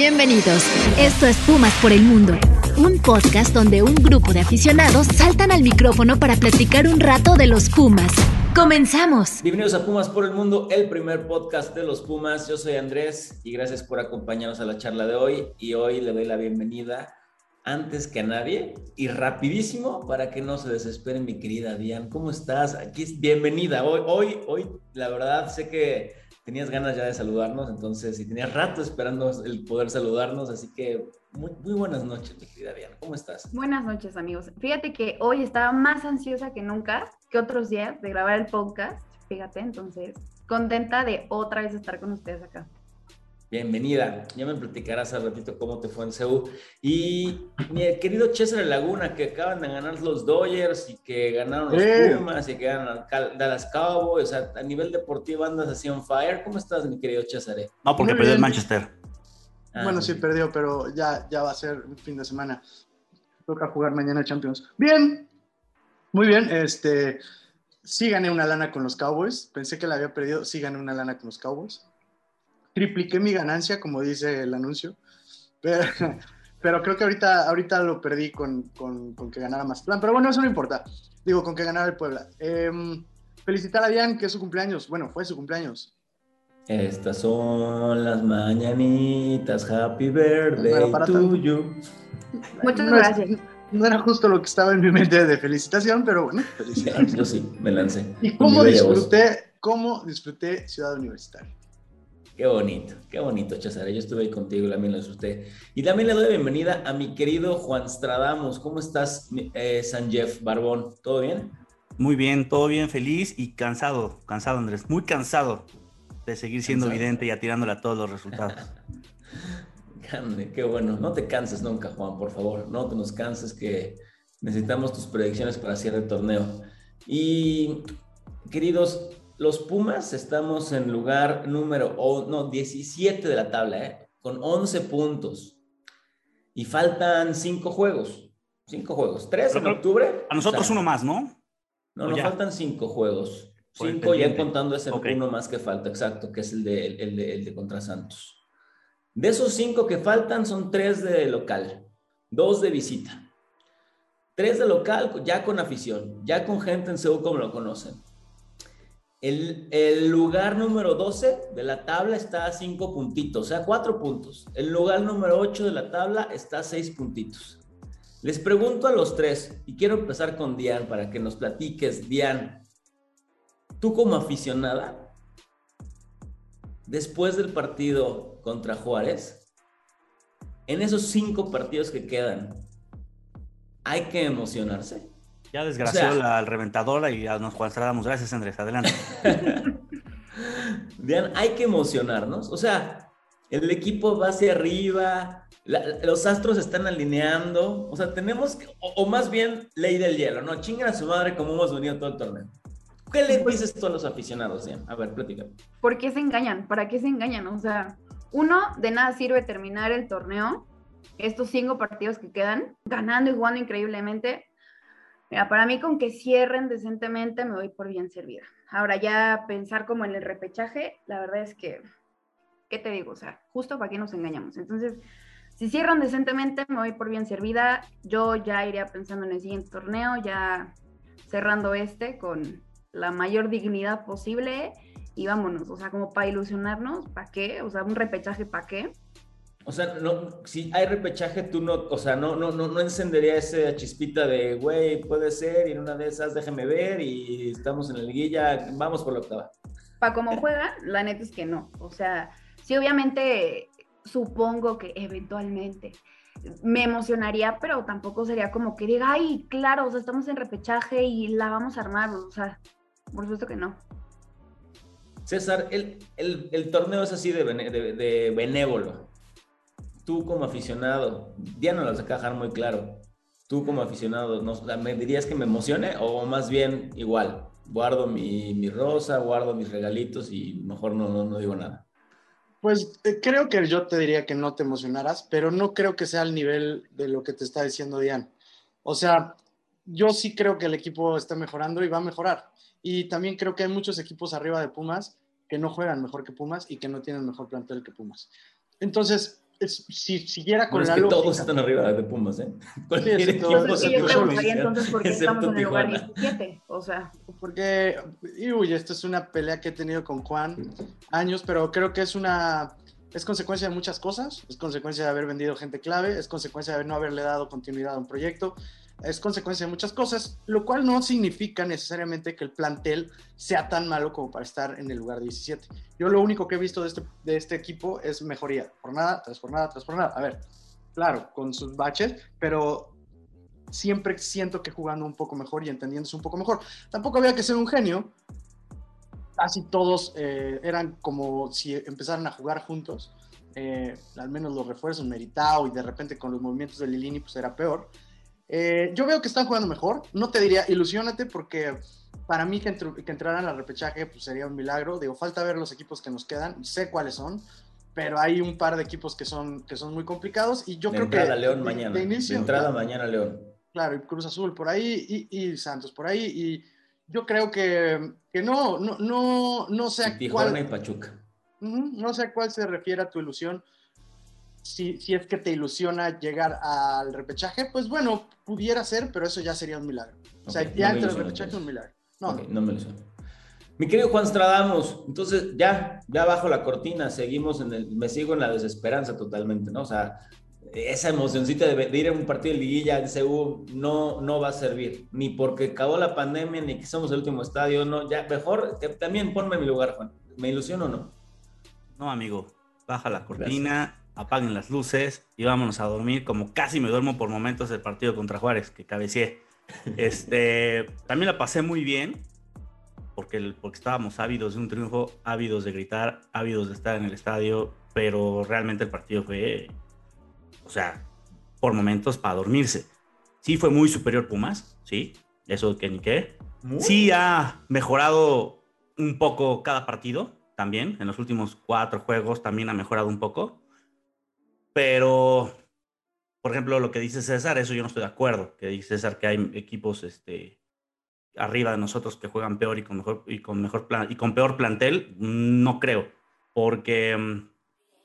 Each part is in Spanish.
Bienvenidos. Esto es Pumas por el Mundo, un podcast donde un grupo de aficionados saltan al micrófono para platicar un rato de los Pumas. ¡Comenzamos! Bienvenidos a Pumas por el Mundo, el primer podcast de los Pumas. Yo soy Andrés y gracias por acompañarnos a la charla de hoy. Y hoy le doy la bienvenida antes que a nadie y rapidísimo para que no se desesperen mi querida Diane. ¿Cómo estás? Aquí bienvenida. Hoy, hoy, hoy, la verdad sé que tenías ganas ya de saludarnos, entonces, y tenías rato esperando el poder saludarnos, así que muy, muy buenas noches, mi querida Diana, ¿cómo estás? Buenas noches, amigos. Fíjate que hoy estaba más ansiosa que nunca, que otros días, de grabar el podcast, fíjate, entonces, contenta de otra vez estar con ustedes acá. Bienvenida. Ya me platicarás al ratito cómo te fue en CEU. Y mi querido César Laguna, que acaban de ganar los Dodgers y que ganaron los Pumas y que ganan Dallas Cowboys. O sea, a nivel deportivo andas así on fire. ¿Cómo estás, mi querido César? No, porque perdió el Manchester. Ah, bueno, sí, perdió, pero ya, ya va a ser un fin de semana. Toca jugar mañana Champions. Bien, muy bien. Este, sí gané una lana con los Cowboys. Pensé que la había perdido. Sí gané una lana con los Cowboys tripliqué mi ganancia, como dice el anuncio, pero, creo que ahorita, ahorita lo perdí con, con, que ganara más plan, pero bueno, eso no importa, digo, con que ganara el Puebla. Em, felicitar a Diane, que es su cumpleaños, bueno, fue su cumpleaños. Estas son las mañanitas, happy birthday to you. Muchas gracias. no era justo lo que estaba en mi mente de felicitación, pero bueno, felicidades. Yo sí, me lancé. ¿Y cómo disfruté, cómo disfruté Ciudad Universitaria? Qué bonito, qué bonito, Chazare. Yo estuve ahí contigo y también lo disfruté. Y también le doy bienvenida a mi querido Juan Stradamos. ¿Cómo estás, eh, San Jeff Barbón? ¿Todo bien? Muy bien, todo bien, feliz y cansado, cansado, Andrés, muy cansado de seguir siendo evidente y atirándole a todos los resultados. Grande, qué bueno. No te canses nunca, Juan, por favor. No te nos canses que necesitamos tus predicciones para cierre el torneo. Y, queridos, los Pumas estamos en lugar número no, 17 de la tabla, ¿eh? con 11 puntos. Y faltan 5 juegos. 5 juegos. 3 en octubre. A nosotros uno más, ¿no? No, nos faltan 5 juegos. 5 ya contando ese uno más que falta, exacto, que es el de, el de, el de contra Santos. De esos 5 que faltan son 3 de local, 2 de visita. 3 de local ya con afición, ya con gente en Seúl como lo conocen. El, lugar número 12 de la tabla está a 5 puntitos, o sea, 4 puntos. El lugar número 8 de la tabla está a 6 puntitos. Les pregunto a los tres, y quiero empezar con Diane para que nos platiques. Diane, tú como aficionada, después del partido contra Juárez, en esos 5 partidos que quedan, ¿hay que emocionarse? Ya desgració la reventadora y ya nos cuadramos. Gracias, Andrés. Adelante. Vean, hay que emocionarnos. O sea, el equipo va hacia arriba, los astros están alineando. O sea, tenemos, o, más bien, ley del hielo, ¿no? Chingan a su madre como hemos venido todo el torneo. ¿Qué le dices tú a los aficionados, Dian? A ver, platícame. ¿Por qué se engañan? ¿Para qué se engañan? O sea, uno, de nada sirve terminar el torneo, estos cinco partidos que quedan, ganando y jugando increíblemente, Mira, para mí con que cierren decentemente me voy por bien servida. Ahora ya pensar como en el repechaje, la verdad es que, ¿qué te digo? O sea, justo para qué nos engañamos. Entonces, si cierran decentemente me voy por bien servida. Yo ya iría pensando en el siguiente torneo, ya cerrando este con la mayor dignidad posible y vámonos. O sea, como para ilusionarnos, ¿para qué? O sea, un repechaje, ¿para qué? O sea, no, si hay repechaje, tú no, o sea, no, no, no, no encendería esa chispita de, güey, puede ser, y en una de esas déjeme ver, y estamos en la liguilla, vamos por la octava. Para cómo juega, la neta es que no. O sea, sí, obviamente, supongo que eventualmente me emocionaría, pero tampoco sería como que diga, ay, claro, o sea, estamos en repechaje y la vamos a armar, o sea, por supuesto que no. César, el, el, torneo es así de, de, de benévolo tú como aficionado, Diana lo saca dejar muy claro, tú como aficionado, ¿me dirías que me emocione o más bien igual? Guardo mi, rosa, guardo mis regalitos y mejor no, no, digo nada. Pues eh, creo que yo te diría que no te emocionaras, pero no creo que sea al nivel de lo que te está diciendo Diana. O sea, yo sí creo que el equipo está mejorando y va a mejorar. Y también creo que hay muchos equipos arriba de Pumas que no juegan mejor que Pumas y que no tienen mejor plantel que Pumas. Entonces, si siguiera con Bueno, es la que lógica. todos están arriba de Pumas, ¿eh? Cualquier sí, equipo. Entonces, se yo preguntaría entonces por qué excepto estamos en el lugar Tijuana. 17. O sea, Porque, y uy, esta es una pelea que he tenido con Juan años, pero creo que es una, es consecuencia de muchas cosas, es consecuencia de haber vendido gente clave, es consecuencia de no haberle dado continuidad a un proyecto, es consecuencia de muchas cosas, lo cual no significa necesariamente que el plantel sea tan malo como para estar en el lugar 17. Yo lo único que he visto de este, de este equipo es mejoría, jornada tras jornada tras jornada. A ver, claro, con sus baches, pero siempre siento que jugando un poco mejor y entendiéndose un poco mejor. Tampoco había que ser un genio. Casi todos eh, eran como si empezaran a jugar juntos. Eh, al menos los refuerzos, Meritao y de repente con los movimientos de Lilini, pues era peor. Eh, yo veo que están jugando mejor. No te diría ilusionate porque para mí que, entr- que entraran al repechaje pues sería un milagro. Digo, falta ver los equipos que nos quedan. Sé cuáles son, pero hay un par de equipos que son, que son muy complicados y yo de creo entrada que León mañana. de inicio, de entrada claro. mañana León. Claro, y Cruz Azul por ahí y, y Santos por ahí. Y yo creo que, que no, no, no, no sé a Tijuana cuál, y Pachuca. No sé a cuál se refiere a tu ilusión. Si, si es que te ilusiona llegar al repechaje, pues bueno, pudiera ser, pero eso ya sería un milagro. O sea, ya no entre el repechaje es un milagro. No, no me lo sé. Mi querido Juan Stradamos, entonces ya, ya bajo la cortina, seguimos en el, me sigo en la desesperanza totalmente, ¿no? O sea, esa emocioncita de, de ir a un partido de liguilla en CU no, no va a servir, ni porque acabó la pandemia, ni que somos el último estadio, no, ya, mejor, te- también ponme en mi lugar, Juan. ¿Me ilusiono o no? No, amigo, baja la cortina, apaguen las luces y vámonos a dormir, como casi me duermo por momentos del partido contra Juárez, que cabeceé. Este, también la pasé muy bien, porque, porque estábamos ávidos de un triunfo, ávidos de gritar, ávidos de estar en el estadio, pero realmente el partido fue, o sea, por momentos para dormirse. Sí fue muy superior Pumas, sí, eso que ni qué. Sí ha mejorado un poco cada partido, también. En los últimos cuatro juegos también ha mejorado un poco. Pero, por ejemplo, lo que dice César, eso yo no estoy de acuerdo. Que dice César que hay equipos este, arriba de nosotros que juegan peor y con mejor, y con mejor plan, y con peor plantel. No creo. Porque mm,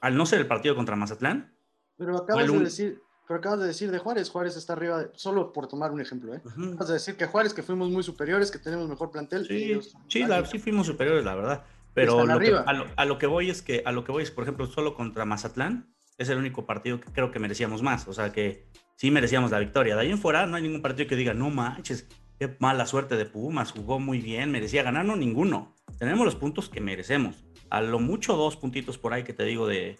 al no ser el partido contra Mazatlán, pero acabas de decir, pero acabas de decir de Juárez, Juárez está arriba, de- solo por tomar un ejemplo, ¿eh? Acabas de decir que Juárez, que fuimos muy superiores, que tenemos mejor plantel. Sí, ellos- sí, la- sí fuimos superiores, la verdad. Pero Están lo que- arriba. a, lo, a lo que voy es que, a lo que voy es, por ejemplo, solo contra Mazatlán, es el único partido que creo que merecíamos más. O sea que sí merecíamos la victoria. De ahí en fuera no hay ningún partido que diga, no manches, qué mala suerte de Pumas, jugó muy bien, merecía ganar, no, ninguno. Tenemos los puntos que merecemos. A lo mucho dos puntitos por ahí que te digo de,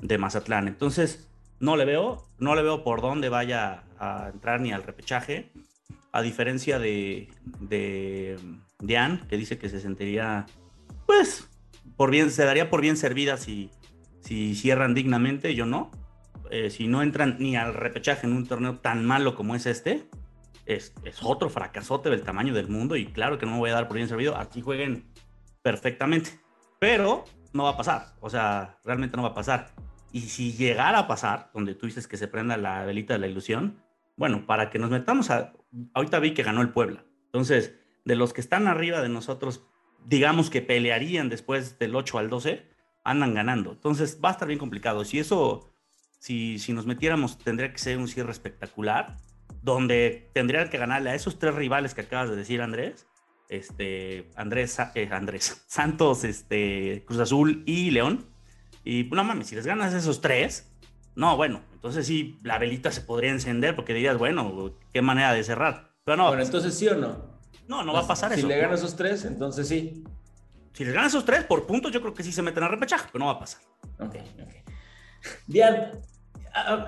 de Mazatlán. Entonces, no le veo, no le veo por dónde vaya a entrar ni al repechaje. A diferencia de, de Diane, que dice que se sentiría, pues, por bien, se daría por bien servida si, si cierran dignamente, yo no. Eh, si no entran ni al repechaje en un torneo tan malo como es este, es, otro fracasote del tamaño del mundo y claro que no me voy a dar por bien servido, aquí jueguen perfectamente, pero no va a pasar, o sea, realmente no va a pasar. Y si llegara a pasar, donde tú dices que se prenda la velita de la ilusión, bueno, para que nos metamos a... Ahorita vi que ganó el Puebla. Entonces, de los que están arriba de nosotros, digamos que pelearían después del 8 al 12, andan ganando. Entonces, va a estar bien complicado. Si eso, si, si nos metiéramos, tendría que ser un cierre espectacular, donde tendrían que ganarle a esos tres rivales que acabas de decir, Andrés. Este, Andrés, eh, Andrés, Santos, este, Cruz Azul y León. Y no mames, si les ganas esos tres, no, bueno, entonces sí, la velita se podría encender porque dirías, bueno, qué manera de cerrar. Pero no, Bueno, entonces sí o no. no, no va a pasar si eso. Si le ganan esos tres, entonces sí. Si les ganan esos tres por puntos, yo creo que sí se meten a repechaje, pero no va a pasar. Ok, ok. Dian,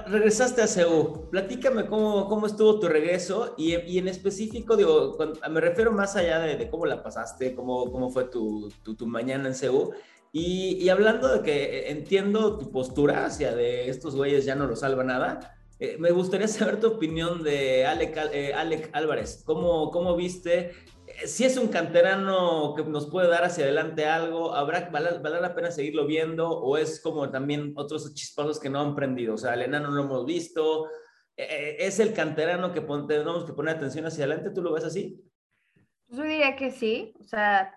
regresaste a CEU. Platícame cómo, cómo estuvo tu regreso y, y en específico, digo, me refiero más allá de, de cómo la pasaste, cómo, cómo fue tu, tu, tu mañana en CEU. Y, y hablando de que entiendo tu postura hacia de estos güeyes ya no lo salva nada, eh, me gustaría saber tu opinión de Alec, Al- eh, Alec Álvarez. ¿Cómo, cómo viste? Si es un canterano que nos puede dar hacia adelante algo, ¿habrá vale, la pena seguirlo viendo? ¿O es como también otros chispazos que no han prendido? O sea, el enano no lo hemos visto. Eh, eh, ¿Es el canterano que tenemos que poner atención hacia adelante? ¿Tú lo ves así? Yo diría que sí, o sea,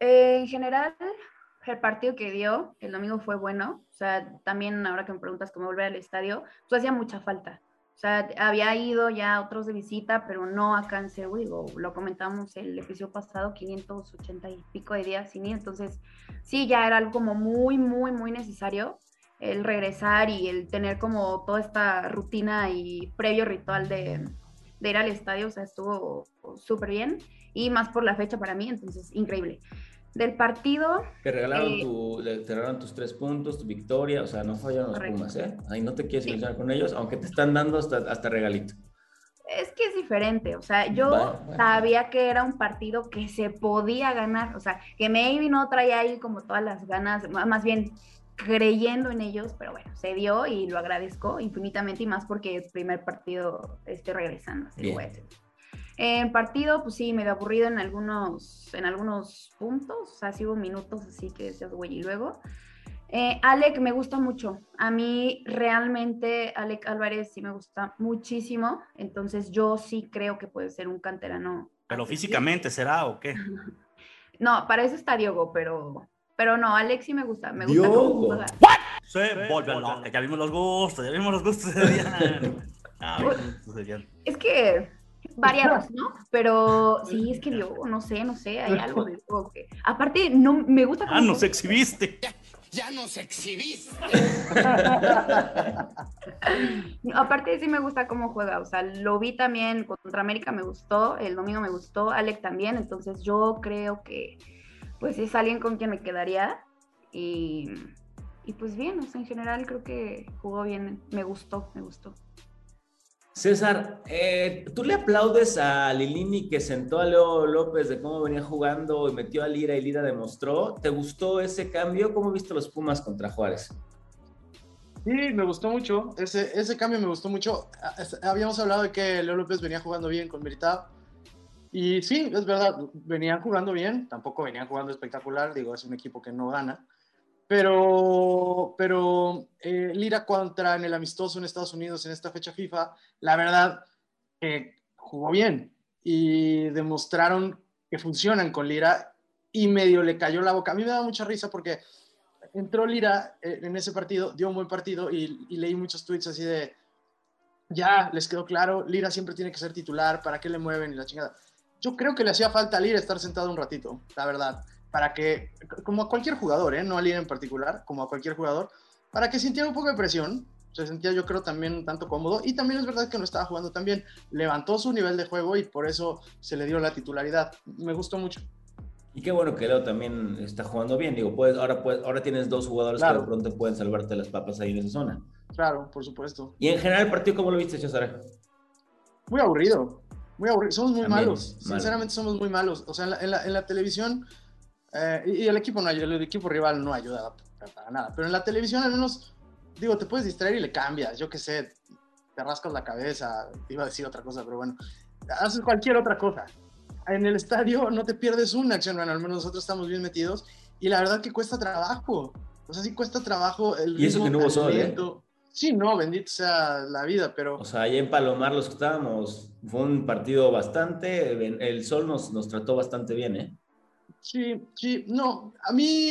eh, en general, el partido que dio el domingo fue bueno. O sea, también ahora que me preguntas cómo volver al estadio, pues hacía mucha falta. O sea, había ido ya a otros de visita, pero no acá en lo comentamos el episodio pasado, 580 y pico de días sin ir. Entonces, sí, ya era algo como muy, muy, muy necesario el regresar y el tener como toda esta rutina y previo ritual de, de ir al estadio. O sea, estuvo súper bien y más por la fecha para mí. Entonces, increíble del partido. Que regalaron, eh, tu, te regalaron tus tres puntos, tu victoria, o sea, no fallaron los Pumas, ¿eh? Ahí no te quieres sí. con ellos, aunque te están dando hasta, hasta regalito. Es que es diferente, o sea, yo sabía que era un partido que se podía ganar, o sea, que maybe no traía ahí como todas las ganas, más bien creyendo en ellos, pero bueno, se dio y lo agradezco infinitamente y más porque el primer partido esté regresando, así lo En partido, pues sí, medio aburrido en algunos, en algunos puntos, o sea, sí hubo minutos así que decías, güey, y luego. Eh, Alec me gusta mucho. A mí realmente Alec Álvarez sí me gusta muchísimo. Entonces yo sí creo que puede ser un canterano. Pero físicamente será o qué? no, para eso está Diogo, pero, pero no, Alex sí me gusta. Me gusta Diogo. Se vuelve loca. Ya vimos los gustos, ya vimos los gustos de Diana. Ah, es que variados, ¿no? Pero sí, es que yo no sé, no sé, hay algo de que... Aparte, no, me gusta... Ah, nos exhibiste. Ya, nos exhibiste. Aparte, sí me gusta cómo juega, o sea, lo vi también contra América, me gustó, el domingo me gustó, Alec también, entonces yo creo que pues es alguien con quien me quedaría y, y pues bien, o sea, en general creo que jugó bien, me gustó, me gustó. César, eh, ¿tú le aplaudes a Lilini que sentó a Leo López de cómo venía jugando y metió a Lira y Lira demostró? ¿Te gustó ese cambio? ¿Cómo viste los Pumas contra Juárez? Sí, me gustó mucho. Ese, cambio me gustó mucho. Habíamos hablado de que Leo López venía jugando bien con Meritado. Y sí, es verdad, venían jugando bien. Tampoco venían jugando espectacular. Digo, es un equipo que no gana pero, pero eh, Lira contra en el amistoso en Estados Unidos en esta fecha FIFA, la verdad que jugó bien y demostraron que funcionan con Lira y medio le cayó la boca. A mí me da mucha risa porque entró Lira eh, en ese partido, dio un buen partido y, y, leí muchos tweets así de, ya, les quedó claro, Lira siempre tiene que ser titular, ¿para qué le mueven y la chingada? Yo creo que le hacía falta a Lira estar sentado un ratito, la verdad para que, como a cualquier jugador, ¿eh? no a en particular, como a cualquier jugador, para que sintiera un poco de presión, se sentía yo creo también un tanto cómodo y también es verdad que no estaba jugando tan bien, levantó su nivel de juego y por eso se le dio la titularidad, me gustó mucho. Y qué bueno que Leo también está jugando bien, digo, puedes, ahora, puedes, ahora tienes dos jugadores que de pronto pueden salvarte las papas ahí en esa zona. Claro, por supuesto. Y en general el partido, ¿cómo lo viste, César? Muy aburrido, muy aburrido, somos muy malos, sinceramente somos muy malos, o sea, en la, en la, en la televisión eh, y, el equipo no el equipo rival no ayuda para, nada. Pero en la televisión al menos, digo, te puedes distraer y le cambias, yo qué sé, te rascas la cabeza, iba a decir otra cosa, pero bueno, haces cualquier otra cosa. En el estadio no te pierdes una acción, bueno, al menos nosotros estamos bien metidos y la verdad que cuesta trabajo. O sea, sí cuesta trabajo el Y eso que no hubo sol, ¿eh? Sí, no, bendito sea la vida, pero... O sea, allá en Palomar los que estábamos, fue un partido bastante, el sol nos, nos trató bastante bien, ¿eh? Sí, sí, no, a mí,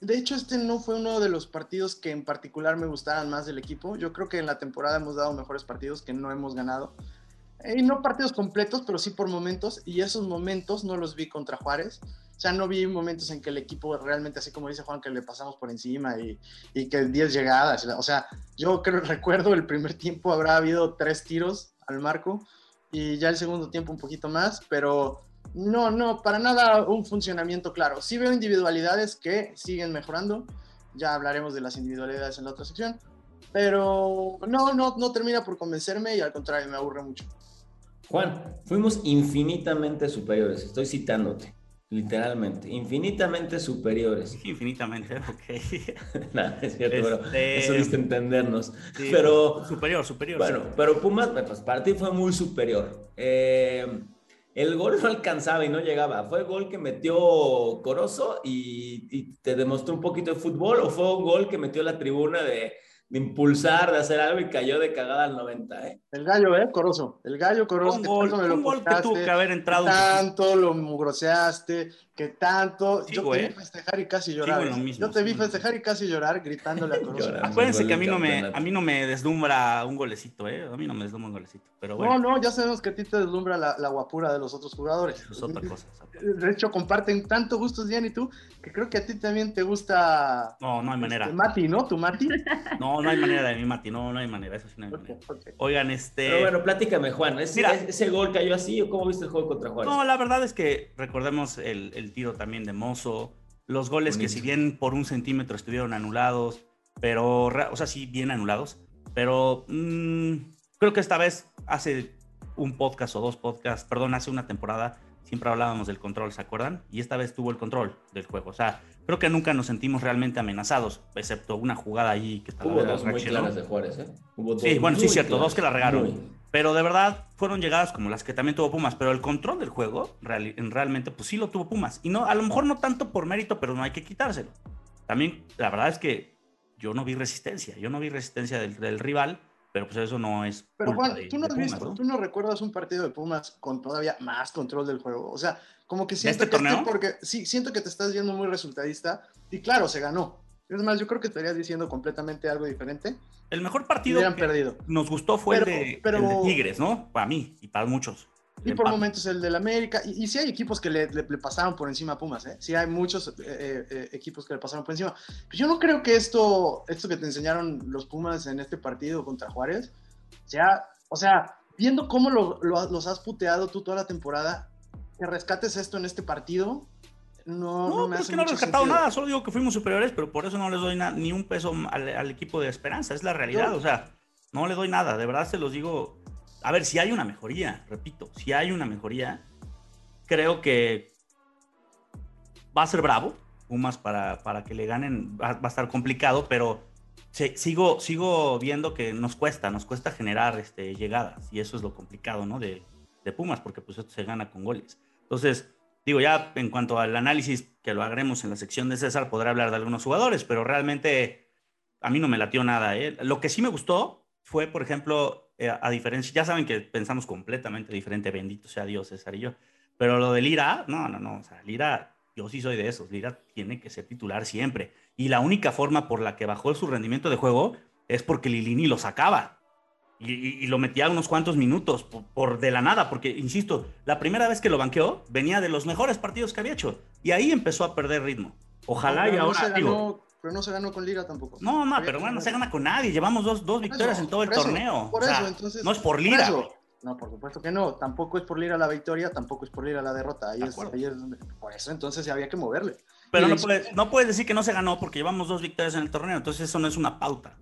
de hecho, este no fue uno de los partidos que en particular me gustaran más del equipo. Yo creo que en la temporada hemos dado mejores partidos que no hemos ganado. Y no partidos completos, pero sí por momentos, y esos momentos no los vi contra Juárez. O sea, no vi momentos en que el equipo realmente, así como dice Juan, que le pasamos por encima y, y que 10 llegadas. O sea, yo creo, recuerdo el primer tiempo habrá habido tres tiros al marco y ya el segundo tiempo un poquito más, pero no, no, para nada un funcionamiento claro. Sí veo individualidades que siguen mejorando. Ya hablaremos de las individualidades en la otra sección. Pero no, no, no termina por convencerme y al contrario me aburre mucho. Juan, fuimos infinitamente superiores. Estoy citándote, literalmente. Infinitamente superiores. Infinitamente, ok. Nada, es cierto, pero este, eso diste entendernos. pero. Superior, superior. Bueno, pero Pumas, pues para ti fue muy superior. Eh el gol no alcanzaba y no llegaba. ¿Fue el gol que metió Corozo y, te demostró un poquito de fútbol o fue un gol que metió la tribuna de, impulsar, de hacer algo y cayó de cagada al 90? ¿eh? El gallo, ¿eh? Corozo. El gallo Corozo. Un gol, un gol que tuvo que haber entrado. Tanto lo mugroseaste, que tanto. Yo te vi festejar y casi llorar. ¿eh? mismo, yo te vi festejar y casi llorar gritándole a. Llorando. Acuérdense que a mí no me, a mí no me deslumbra un golecito, ¿eh? A mí no me deslumbra un golecito. Pero bueno, No, no, ya sabemos que a ti te deslumbra la, la guapura de los otros jugadores. es otra cosa. De hecho, comparten tanto gustos, Diane y tú, que creo que a ti también te gusta No, no hay manera. este, Mati, ¿no? ¿Tu Mati? No, no hay manera de mi Mati, no, no hay manera, eso sí no hay manera. Oigan, este. Pero bueno, platícame, Juan. ¿Ese, Mira. ¿Ese gol cayó así o cómo viste el juego contra Juárez? No, la verdad es que recordemos el, el tiro también de Mozo, los goles que si bien por un centímetro estuvieron anulados, pero, o sea, sí, bien anulados, pero mm, creo que esta vez hace un podcast o dos podcasts, perdón, hace una temporada, siempre hablábamos del control, ¿se acuerdan? Y esta vez tuvo el control del juego, o sea, creo que nunca nos sentimos realmente amenazados, excepto una jugada ahí que Hubo Talavera dos muy claras de Juárez, ¿eh? Hubo Sí, dos bueno, sí, cierto, claras. dos que la regaron. Muy. Pero de verdad fueron llegadas como las que también tuvo Pumas, pero el control del juego en realmente pues sí lo tuvo Pumas. Y no, a lo mejor no tanto por mérito, pero no hay que quitárselo. También la verdad es que yo no vi resistencia, yo no vi resistencia del, del rival, pero pues eso no es Pero Juan, de- tú no has Pumas, visto, ¿no? tú no recuerdas un partido de Pumas con todavía más control del juego. O sea, como que ¿De siento este que torneo? porque sí, siento que te estás viendo muy resultadista. Y claro, se ganó. Es más, yo creo que estarías diciendo completamente algo diferente. El mejor partido que perdido. nos gustó fue Pero- el, de, pero- el de Tigres, ¿no? Para mí y para muchos. Y por momentos el del América. Y, y sí hay equipos que le, le- le pasaron por encima a Pumas, ¿eh? Sí hay muchos eh, eh, eh, equipos que le pasaron por encima. Pero yo no creo que esto, esto que te enseñaron los Pumas en este partido contra Juárez, sea, o sea, viendo cómo lo- lo- los has puteado tú toda la temporada, que rescates esto en este partido, no, No, no me pero es hace que no he rescatado sentido. nada, solo digo que fuimos superiores, pero por eso no les doy ni un peso al, al equipo de Esperanza, es la realidad, Yo- o sea, no le doy nada, de verdad se los digo. A ver, si hay una mejoría, repito, si hay una mejoría, creo que va a ser bravo, Pumas para, para que le ganen, va, a estar complicado, pero sigo, sigo viendo que nos cuesta, nos cuesta generar este, llegadas, y eso es lo complicado, ¿no? De, de Pumas, porque pues esto se gana con goles. Entonces, digo, ya en cuanto al análisis que lo haremos en la sección de César, podré hablar de algunos jugadores, pero realmente a mí no me latió nada. ¿eh? Lo que sí me gustó fue, por ejemplo, eh, a diferencia, ya saben que pensamos completamente diferente, bendito sea Dios, César y yo, pero lo de Lira, no, no, no, o sea, Lira, yo sí soy de esos, Lira tiene que ser titular siempre. Y la única forma por la que bajó su rendimiento de juego es porque Lilini lo sacaba. Y, y- y lo metía unos cuantos minutos por, por de la nada, porque, insisto, la primera vez que lo banqueó venía de los mejores partidos que había hecho. Y ahí empezó a perder ritmo. Ojalá Pero y no ahora, se digo, ganó, pero no se ganó con Liga tampoco. no, no, pero bueno, no se gana con nadie. Llevamos dos, dos victorias eso, en todo el por eso, torneo. Por O sea, eso, entonces. no es por por Lira. No, por supuesto que no. Tampoco es por Lira la victoria, tampoco es por Lira la derrota. Ahí De es, ahí es donde- por eso entonces había que moverle. Pero no puedes, no puedes decir que no se ganó porque llevamos dos victorias en el torneo. Entonces eso no es una pauta.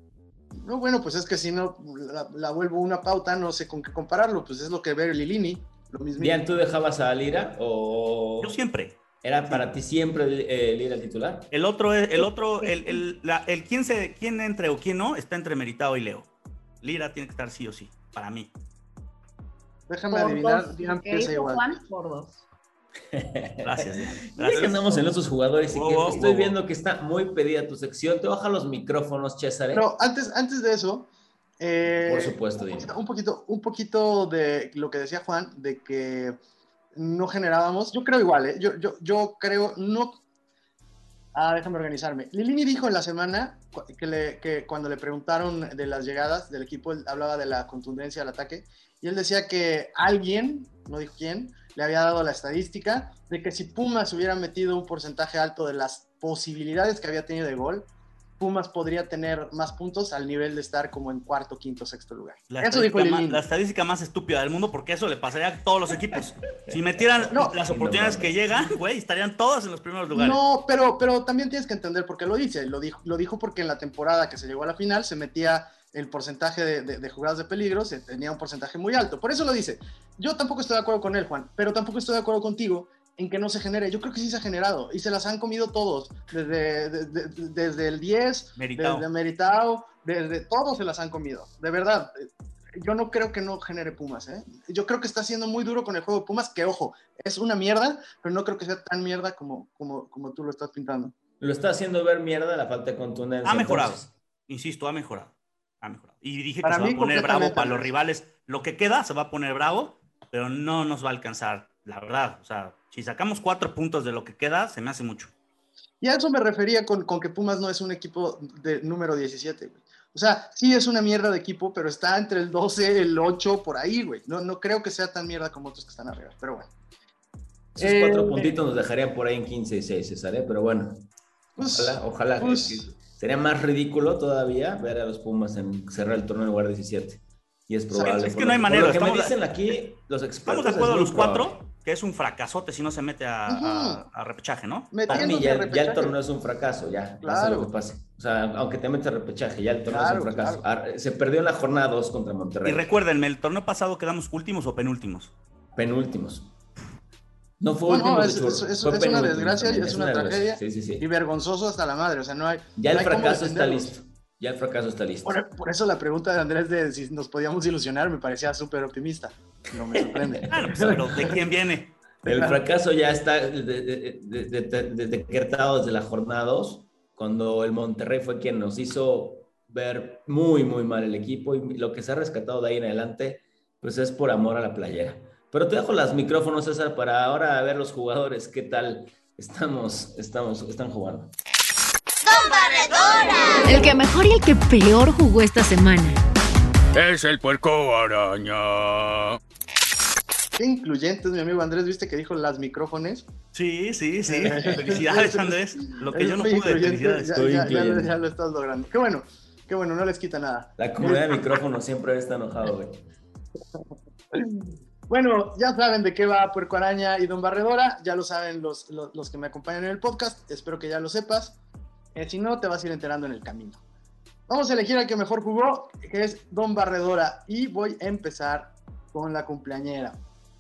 No, bueno, pues es que si no la, la vuelvo una pauta, no sé con qué compararlo. Pues es lo que ve Lilini. Lo mismo. Bien, ¿tú dejabas a Lira o Yo siempre. Era para ti siempre eh, Lira el titular? El otro, es- el otro, el, el, la- el quién, se, quién entre o quién no está entre Meritado y Leo. Lira tiene que estar sí o sí, para mí. Déjame Por adivinar, dos, Dian piensa igual. Juan, por dos. Gracias. Diana. Ya que Gracias. andamos en otros jugadores y que wow, estoy wow. viendo que está muy pedida tu sección. Te baja los micrófonos, César. ¿eh? Pero antes, antes de eso. eh, Por supuesto, un poquito, un poquito, un poquito de lo que decía Juan, de que no generábamos. Yo creo igual, ¿eh? yo, yo, yo creo, no. Ah, déjame organizarme. Lilini dijo en la semana que, le, que cuando le preguntaron de las llegadas del equipo, él hablaba de la contundencia al ataque, y él decía que alguien, no dijo quién, le había dado la estadística de que si Pumas hubiera metido un porcentaje alto de las posibilidades que había tenido de gol, Pumas podría tener más puntos al nivel de estar como en cuarto, quinto, sexto lugar. La Eso dijo más, la estadística más estúpida del mundo, porque eso le pasaría a todos los equipos. Si metieran No. las oportunidades que llegan, güey, estarían todas en los primeros lugares. No, pero, pero también tienes que entender por qué lo dice. Lo dijo, lo dijo porque en la temporada que se llegó a la final se metía el porcentaje de, de- de jugadas de peligro, se tenía un porcentaje muy alto. Por eso lo dice. Yo tampoco estoy de acuerdo con él, Juan, pero tampoco estoy de acuerdo contigo en que no se genere. Yo creo que sí se ha generado y se las han comido todos, desde, de- de- desde el 10, Meritao. desde Meritao, desde todos se las han comido. De verdad, yo no creo que no genere Pumas. ¿eh? Yo creo que está siendo muy duro con el juego de Pumas, que ojo, es una mierda, pero no creo que sea tan mierda como, como, como tú lo estás pintando. Lo está haciendo ver mierda la falta de contundencia. Ha mejorado. entonces. Insisto, ha mejorado. Ha mejorado. Y dije Para que se va mí, a poner bravo para los rivales. Lo que queda se va a poner bravo, pero no nos va a alcanzar la verdad. O sea, si sacamos cuatro puntos de lo que queda, se me hace mucho. Y a eso me refería con, con que Pumas no es un equipo de número 17, güey. O sea, sí es una mierda de equipo, pero está entre el 12, el 8, por ahí, güey. No, no creo que sea tan mierda como otros que están arriba, pero bueno. Esos cuatro Eh, puntitos nos dejarían por ahí en 15 y 6, César, ¿eh? pero bueno. Pues, Ojalá, ojalá. pues- que- sería más ridículo todavía ver a los Pumas en cerrar el torneo en lugar 17. Y es probable. es que no hay manera, Por lo que me dicen aquí los expertos. Estamos de acuerdo muy los cuatro. Que es un fracasote si no se mete a, repechaje, ¿no? Para mí ya, a ya el torneo es un fracaso, ya. Pase Claro. lo que pase. O sea, aunque te metas a repechaje, ya el torneo Claro, es un fracaso. Ah, Se perdió en la jornada 2 contra Monterrey. Y recuérdenme, el torneo pasado quedamos últimos o penúltimos. Penúltimos. No fue No, último. no, es- es- es- fue es una desgracia es una tragedia. Sí, sí, sí. Y vergonzoso hasta la madre, o sea, no hay. Ya el hay fracaso está listo. Ya el fracaso está listo. Por, por eso la pregunta de Andrés de si nos podíamos ilusionar me parecía súper optimista. No me sorprende. Pues, pero ¿de quién viene? El fracaso ya está de- de- de- de- de- de- decretado desde la jornada 2, cuando el Monterrey fue quien nos hizo ver muy, muy mal el equipo y lo que se ha rescatado de ahí en adelante, pues es por amor a la playera. Pero te dejo los micrófonos, César, para ahora ver los jugadores, qué tal estamos, estamos, están jugando. El que mejor y el que peor jugó esta semana. Es el puerco araña. Qué incluyentes, mi amigo Andrés, viste que dijo las micrófonos. Sí, sí, sí. Felicidades, Andrés. Lo que Es yo no pude, incluyente, felicidades. Ya, Estoy ya- ya lo- incluyente. ya lo estás logrando. Qué bueno, qué bueno, no les quita nada. La comunidad de micrófonos siempre está enojado, güey. Bueno, ya saben de qué va Puerco Araña y Don Barredora, ya lo saben los, los, los que me acompañan en el podcast, espero que ya lo sepas. Eh, si no, te vas a ir enterando en el camino. Vamos a elegir al que mejor jugó, que es Don Barredora, y voy a empezar con la cumpleañera,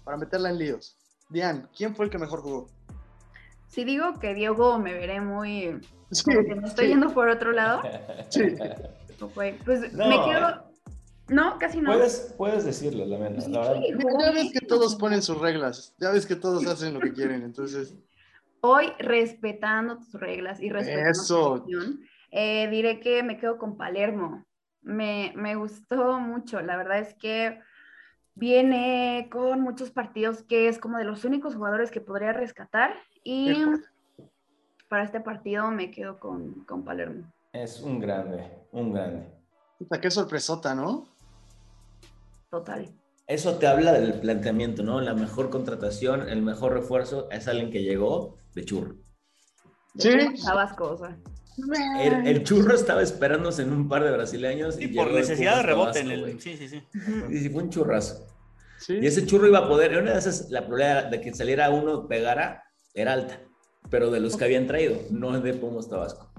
para meterla en líos. Diane, ¿quién fue el que mejor jugó? Si digo que Diego me veré muy... Sí, como que me estoy sí, yendo por otro lado. sí. no fue. Pues No, me eh. quedo... No, casi no. Puedes, puedes decirlo, la verdad. Sí, la verdad. sí, Ya, ya ves que todos ponen sus reglas, ya ves que todos hacen lo que quieren, entonces... Hoy, respetando tus reglas y respetando Eso. tu opinión, eh, diré que me quedo con Palermo. Me, me gustó mucho. La verdad es que viene con muchos partidos que es como de los únicos jugadores que podría rescatar. Y para este partido me quedo con, con Palermo. Es un grande, un grande. Puta, qué sorpresota, ¿no? Total. Eso te habla del planteamiento, ¿no? La mejor contratación, el mejor refuerzo es alguien que llegó de churro. Sí. Tabasco, o sea. El, el churro estaba esperándose en un par de brasileños. Sí, y por necesidad de rebote en el. güey. Sí, sí, sí. Y fue un churrazo. Sí. Y ese churro iba a poder, una de esas, la probabilidad de que saliera uno pegara era alta, pero de los que habían traído, no de Pumas Tabasco.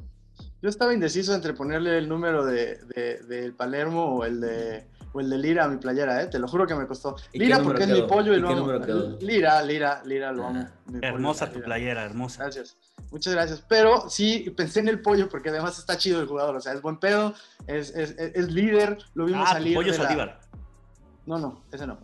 Yo estaba indeciso entre ponerle el número de, de- del Palermo o el de o el de Lira a mi playera, ¿eh? Te lo juro que me costó. ¿Y qué Lira porque es mi pollo y, ¿Y lo amo. Lira, Lira, Lira, lo amo. Ah, pollo, Hermosa tu playera, hermosa. Gracias. Muchas gracias. Pero sí, pensé en el pollo porque además está chido el jugador. O sea, es buen pedo, es, es, es- es líder. Lo vimos Ah, salir. pollo de la-. No, no, ese no.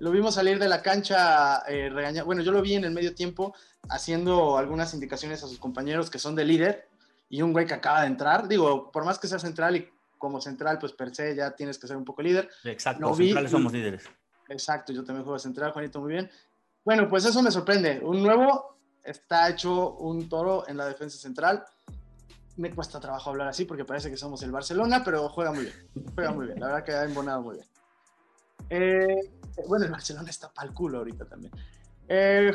Lo vimos salir de la cancha eh, Bueno, yo lo vi en el medio tiempo haciendo algunas indicaciones a sus compañeros que son de líder y un güey que acaba de entrar. Digo, por más que sea central y como central, pues per se ya tienes que ser un poco líder. Exacto, vi centrales y- somos líderes. Exacto, yo también juego central, Juanito, muy bien. Bueno, pues eso me sorprende. Un nuevo está hecho un toro en la defensa central. Me cuesta trabajo hablar así porque parece que somos el Barcelona, pero juega muy bien. Juega muy bien. La verdad que ha embonado muy bien. Eh, bueno, el Barcelona está pa'l culo ahorita también. Eh,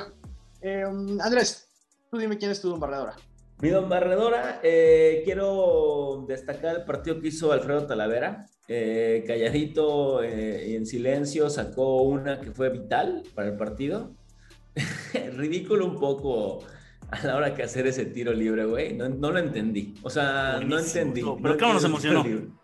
eh, Andrés, tú dime quién es tu Don Barredora. Mi don Barredora, eh, quiero destacar el partido que hizo Alfredo Talavera. Eh, calladito eh, y en silencio sacó una que fue vital para el partido. Ridículo un poco a la hora que hacer ese tiro libre, güey. No, no lo entendí. O sea, no Buenísimo, entendí. no, no pero claro, nos entendí emocionó.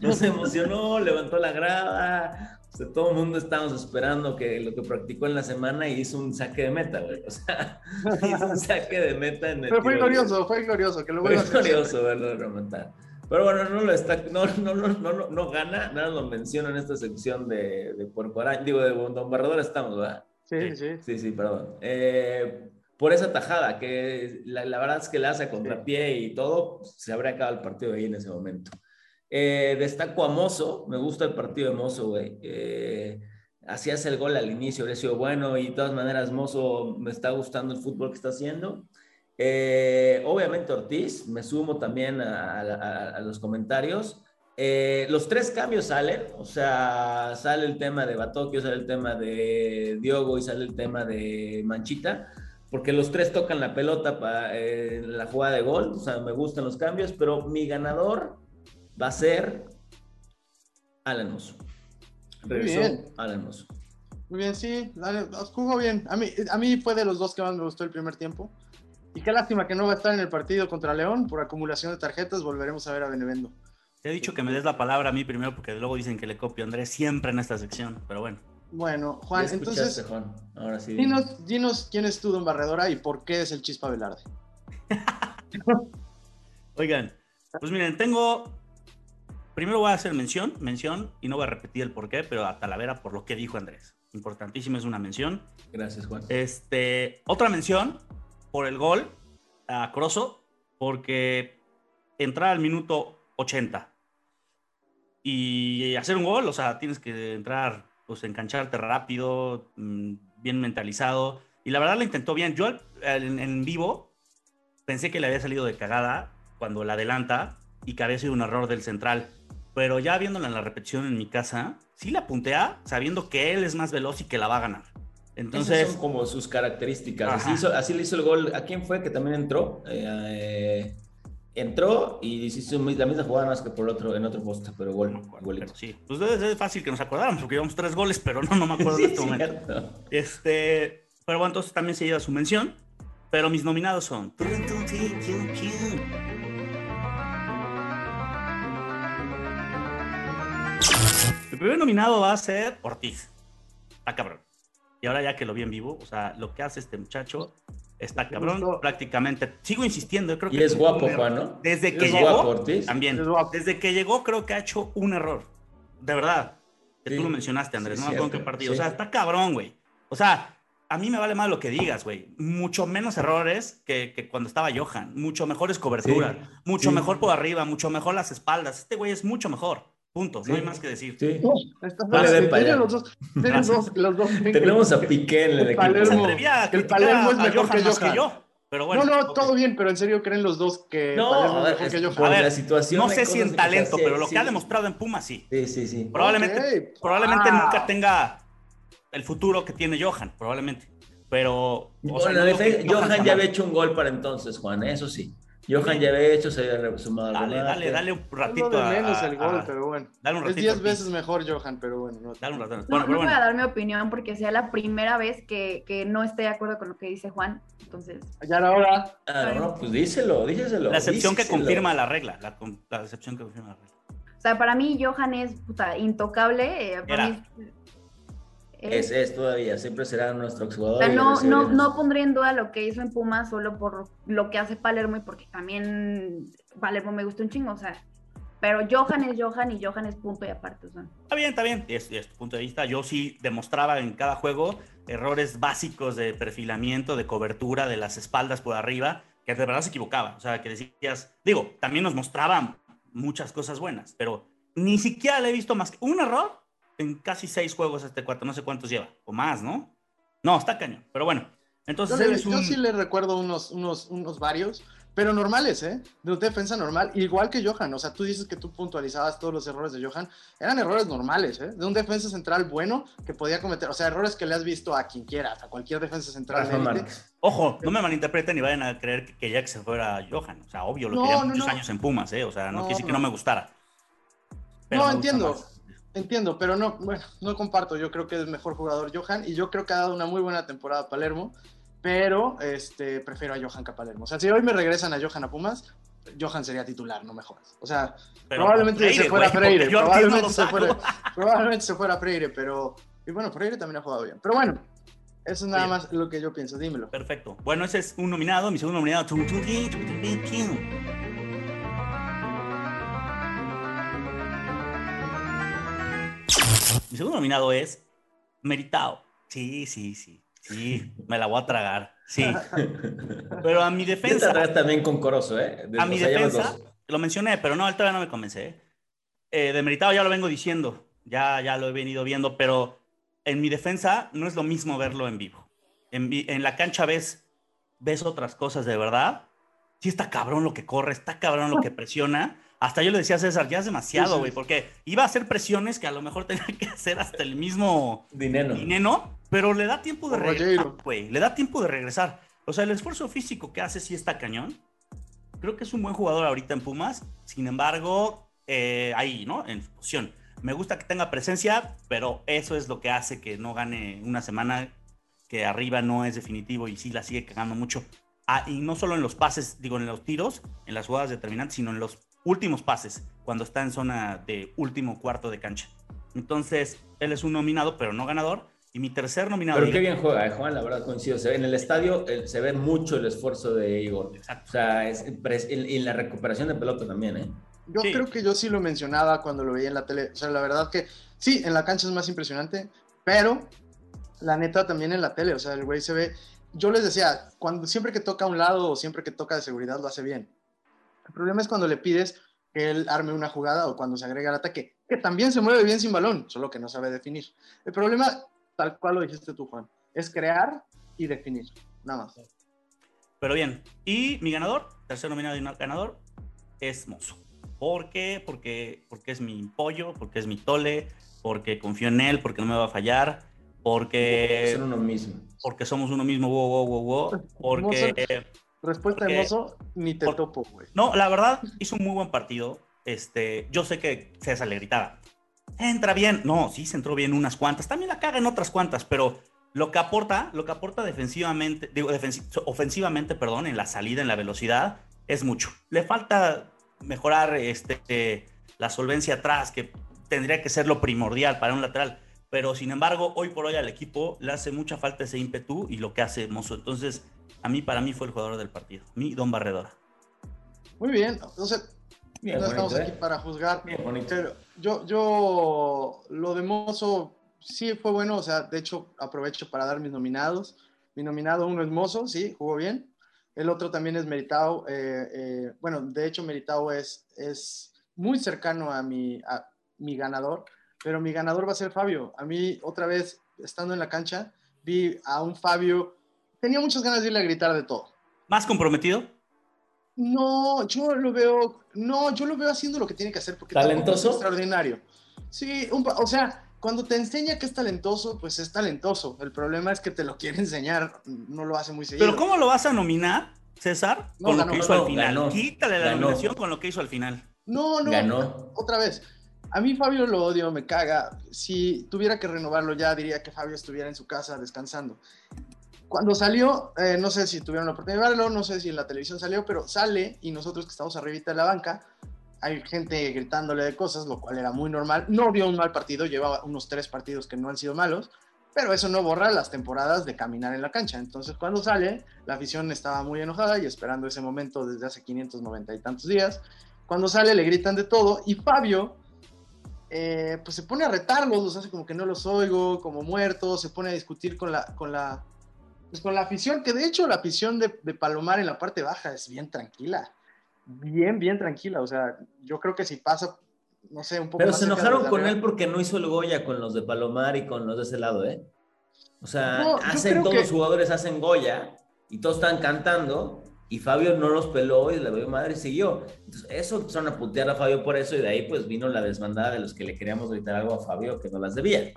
Nos emocionó, levantó la grada. O sea, todo el mundo estábamos esperando que lo que practicó en la semana y hizo un saque de meta, güey. O sea, hizo un saque de meta en el Pero fue tiro glorioso, fue glorioso, que lo Fue glorioso verlo remontar. Pero bueno, no lo está, no, no, no, no, no, gana, nada lo menciono en esta sección de, de Araña, digo, de Don Barredor estamos, ¿verdad? Sí, sí. Sí, sí, perdón. Eh, por esa tajada, que la, la verdad es que le hace a contrapié y todo, se habría acabado el partido ahí en ese momento. Eh, destaco a Mozo, me gusta el partido de Mozo, güey. Eh, hacías el gol al inicio, hubiera sido bueno y de todas maneras Mozo me está gustando el fútbol que está haciendo. Eh, obviamente Ortiz, me sumo también a, los comentarios. Eh, los tres cambios salen, o sea, sale el tema de Batokio, sale el tema de Diogo y sale el tema de Manchita, porque los tres tocan la pelota para la jugada de gol, o sea, me gustan los cambios, pero mi ganador va a ser Alan Mozo. Regresó bien. Alan Mozo. Muy bien, sí, dale, jugó bien. A mí, a mí fue de los dos que más me gustó el primer tiempo. Y qué lástima que no va a estar en el partido contra León por acumulación de tarjetas. Volveremos a ver a Benevendo. Te he dicho que me des la palabra a mí primero porque luego dicen que le copio a Andrés siempre en esta sección, pero bueno. Bueno, Juan, entonces, Juan. Ahora sí. dinos, dinos quién es tu Don Barredora y por qué es el Chispa Velarde. Oigan, pues miren, tengo. Primero voy a hacer mención, mención, y no voy a repetir el por qué, pero a Talavera por lo que dijo Andrés. Importantísimo, es una mención. Gracias, Juan. Este, otra mención por el gol a Crosso, porque entrar al minuto 80 y hacer un gol, o sea, tienes que entrar, pues engancharte rápido, mm, bien mentalizado. Y la verdad lo intentó bien. Yo en, en vivo pensé que le había salido de cagada cuando la adelanta y que había sido un error del central. Pero ya viéndola en la repetición en mi casa, sí la puntea sabiendo que él es más veloz y que la va a ganar. Entonces, Entonces, son como sus características. Así, hizo- así le hizo el gol. ¿A quién fue que también entró? Eh, eh, entró y hizo la misma jugada más que por otro, en otro poste, pero gol, no acuerdo, golito. pero sí. Pues es fácil que nos acordáramos porque llevamos tres goles, pero no, no me acuerdo Sí, en este momento. Este, pero bueno, entonces también se lleva su mención. Pero mis nominados son. Primer nominado va a ser Ortiz. Está cabrón. Y ahora ya que lo vi en vivo, o sea, lo que hace este muchacho está cabrón. Prácticamente, sigo insistiendo, yo creo Y que es guapo, Juan, ¿no? Desde que Es llegó, guapo, Ortiz. también. Es guapo. Desde que llegó, creo que ha hecho un error. De verdad. Que Sí. tú lo mencionaste, Andrés. Sí, no me acuerdo en qué partido. sí. O sea, está cabrón, güey. O sea, a mí me vale más lo que digas, güey. Mucho menos errores que, que cuando estaba Johan. Mucho mejores coberturas. Sí, Mucho sí. mejor por arriba. Mucho mejor las espaldas. Este güey es mucho mejor. Punto. Sí. No hay más que decir. Sí. No para allá. los dos, tiene los dos, los dos. Tenemos a Piqué en el El Palermo. a el Palermo es mejor Johan que más que Johan. yo. Pero bueno. no, no, todo bien, pero en serio creen los dos que No, Palermo a es ver, mejor es que por Johan. A ver, la situación. No sé si en talento, pero lo sí. que ha demostrado en Pumas, sí. Sí, sí, sí. Probablemente, probablemente Wow. nunca tenga el futuro que tiene Johan, probablemente. Pero. o Bueno, sea, no Johan está ya había hecho un gol para entonces, Juan, eso sí. Johan ya había hecho, se había sumado al Dale, dale, dale un Es ratito lo de a- menos a- el gol, a- pero bueno. Dale un Es ratito. 10 Ortiz. veces mejor Johan, pero bueno. No, Dale un ratito. No, Bueno, no voy a dar mi opinión porque sea la primera vez que, que no esté de acuerdo con lo que dice Juan. Entonces, Ya era hora. Ah, no, no, pues díselo, díselo. La excepción que confirma la regla. La, excepción que confirma la regla. o sea, para mí Johan es puta, intocable. eh, para Era. mí es- Es, es todavía, siempre será nuestro o exjugador. sea, no, no, no pondría en duda lo que hizo en Pumas solo por lo que hace Palermo y porque también Palermo me gusta un chingo, o sea, pero Johan es Johan y Johan es punto y aparte, o sea. Está bien, está bien. Desde este punto de vista, yo sí demostraba en cada juego errores básicos de perfilamiento, de cobertura, de las espaldas por arriba, que de verdad se equivocaba. O sea, que decías, digo, también nos mostraba muchas cosas buenas, pero ni siquiera le he visto más que un error en casi seis juegos este cuatro, no sé cuántos lleva, o más, ¿no? No, está cañón. Pero bueno, entonces Yo, él le- es un... yo sí le recuerdo unos, unos, unos varios, pero normales, ¿eh? De defensa normal, igual que Johan. O sea, tú dices que tú puntualizabas todos los errores de Johan. Eran errores normales, ¿eh? De un defensa central bueno que podía cometer. O sea, errores que le has visto a quien quiera, a cualquier defensa central. De. Ojo, no me malinterpreten y vayan a creer que quería que se fuera Johan. O sea, obvio, lo No, quería no, muchos no. años en Pumas, ¿eh? O sea, no, No, quiere decir que no. me gustara. No, me entiendo. más. Entiendo, pero no, bueno, no comparto. Yo creo que es el mejor jugador Johan y yo creo que ha dado una muy buena temporada a Palermo, pero este, prefiero a Johan que a Palermo. O sea, si hoy me regresan a Johan a Pumas, Johan sería titular, no me jodas. O sea, Pero probablemente Freire, se fuera güey, Freire, probablemente, se fuera, probablemente se fuera Freire, pero y bueno, Freire también ha jugado bien. Pero bueno, eso es nada más lo que yo pienso, dímelo. Perfecto. Bueno, ese es un nominado. Mi segundo nominado. Mi segundo nominado es Meritao. Sí, sí, sí. Sí, me la voy a tragar. Sí. Pero a mi te defensa. atrás también con Corozo, ¿eh? De- A mi sea, defensa, lo mencioné, pero no, él todavía no me convence. ¿eh? Eh, de Meritao ya lo vengo diciendo, ya, ya lo he venido viendo, pero en mi defensa no es lo mismo verlo en vivo. En, en la cancha ves, ves otras cosas de verdad. Sí está cabrón lo que corre, está cabrón lo que presiona. Hasta yo le decía a César, ya es demasiado, Sí, sí. güey, porque iba a hacer presiones que a lo mejor tenía que hacer hasta el mismo Dinero. Dineno, pero le da tiempo de regresar, güey. Le da tiempo de regresar. O sea, el esfuerzo físico que hace sí está cañón. Creo que es un buen jugador ahorita en Pumas. Sin embargo, eh, ahí, ¿no? En su posición. Me gusta que tenga presencia, pero eso es lo que hace que no gane una semana que arriba no es definitivo y sí la sigue cagando mucho. Ah, y no solo en los pases, digo, en los tiros, en las jugadas determinantes, sino en los últimos pases, cuando está en zona de último cuarto de cancha. Entonces, él es un nominado, pero no ganador. Y mi tercer nominado. Pero qué bien juega, eh, Juan, la verdad coincido. Se ve, en el estadio eh, se ve mucho el esfuerzo de Igor. Exacto. O sea, es, y la recuperación de pelota también, ¿eh? Yo Sí. creo que yo sí lo mencionaba cuando lo veía en la tele. O sea, la verdad que sí, en la cancha es más impresionante, pero la neta también en la tele. O sea, el güey se ve. Yo les decía, cuando siempre que toca a un lado o siempre que toca de seguridad lo hace bien. El problema es cuando le pides que él arme una jugada o cuando se agrega al ataque, que también se mueve bien sin balón, solo que no sabe definir. El problema, tal cual lo dijiste tú, Juan, es crear y definir. Nada más. Pero bien. Y mi ganador, tercer nominado y ganador, es Mozo. ¿Por qué? Porque, porque es mi pollo, porque es mi tole, porque confío en él, porque no me va a fallar, porque, Son uno mismo. porque somos uno mismo, wow, wow, wow, wow, porque... Respuesta Porque- de mozo, ni te por- topo, güey. No, la verdad, hizo un muy buen partido. Este, yo sé que César le gritaba, entra bien. No, sí, se entró bien unas cuantas. También la caga en otras cuantas, pero lo que aporta, lo que aporta defensivamente, digo, defensi- ofensivamente, perdón, en la salida, en la velocidad, es mucho. Le falta mejorar este, la solvencia atrás, que tendría que ser lo primordial para un lateral. Pero sin embargo, hoy por hoy al equipo le hace mucha falta ese ímpetu y lo que hace Mozo. Entonces, a mí, para mí, fue el jugador del partido. Mi Don Barredora. Muy bien. Sea, Bien, no bonito, estamos aquí ¿eh? para juzgar. Bien bonito. Pero yo, yo, lo de Mozo sí fue bueno, o sea, de hecho aprovecho para dar mis nominados. Mi nominado uno es Mozo, sí, jugó bien. El otro también es Meritao. eh, eh, bueno, de hecho Meritao es, es muy cercano a mi, a mi ganador, pero mi ganador va a ser Fabio. A mí, otra vez, estando en la cancha, vi a un Fabio, tenía muchas ganas de irle a gritar de todo. ¿Más comprometido? No, yo lo veo, no, yo lo veo haciendo lo que tiene que hacer porque ¿Talentoso? es extraordinario. Sí, un o sea, cuando te enseña que es talentoso, pues es talentoso. El problema es que te lo quiere enseñar, no lo hace muy seguido. Pero ¿cómo lo vas a nominar, César? No, con lo que hizo no, al final. ganó. Quítale la Ganó. nominación con lo que hizo al final. No, no. Ganó. Otra vez. A mí Fabio lo odio, me caga. Si tuviera que renovarlo ya, diría que Fabio estuviera en su casa descansando. Cuando salió, eh, no sé si tuvieron la oportunidad de verlo, no sé si en la televisión salió, pero sale y nosotros que estamos arribita de la banca, hay gente gritándole de cosas, lo cual era muy normal. No dio un mal partido, llevaba unos tres partidos que no han sido malos, pero eso no borra las temporadas de caminar en la cancha. Entonces, cuando sale, la afición estaba muy enojada y esperando ese momento desde hace 590 y tantos días. Cuando sale, le gritan de todo y Fabio, eh, pues se pone a retarlos, los hace como que no los oigo, como muertos, se pone a discutir con la, con la, pues con la afición, que de hecho la afición de, de Palomar en la parte baja es bien tranquila, bien, bien tranquila. O sea, yo creo que si pasa, no sé, un poco Pero más se enojaron la con él porque no hizo el Goya con los de Palomar y con los de ese lado, ¿eh? O sea, No, hacen, todos que- los jugadores hacen Goya y todos están cantando y Fabio no los peló y le dio madre y siguió. Entonces, eso empezaron a putear a Fabio por eso y de ahí pues vino la desbandada de los que le queríamos gritar algo a Fabio que no las debía.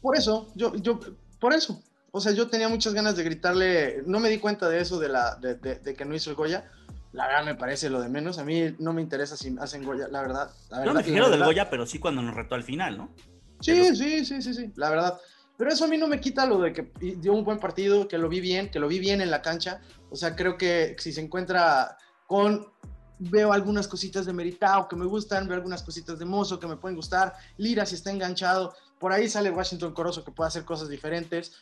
Por eso, yo, yo, por eso. O sea, yo tenía muchas ganas de gritarle, no me di cuenta de eso, de, la, de, de- de que no hizo el Goya. La verdad me parece lo de menos. A mí no me interesa si hacen Goya, la verdad. La verdad me lo del. Goya, pero sí cuando nos retó al final, ¿no? Sí, sí, sí, sí, sí, la verdad. Pero eso a mí no me quita lo de que dio un buen partido, que lo vi bien, que lo vi bien en la cancha. O sea, creo que si se encuentra con... Veo algunas cositas de Meritao que me gustan, veo algunas cositas de Mozo que me pueden gustar. Lira si está enganchado. Por ahí sale Washington Corozo que puede hacer cosas diferentes.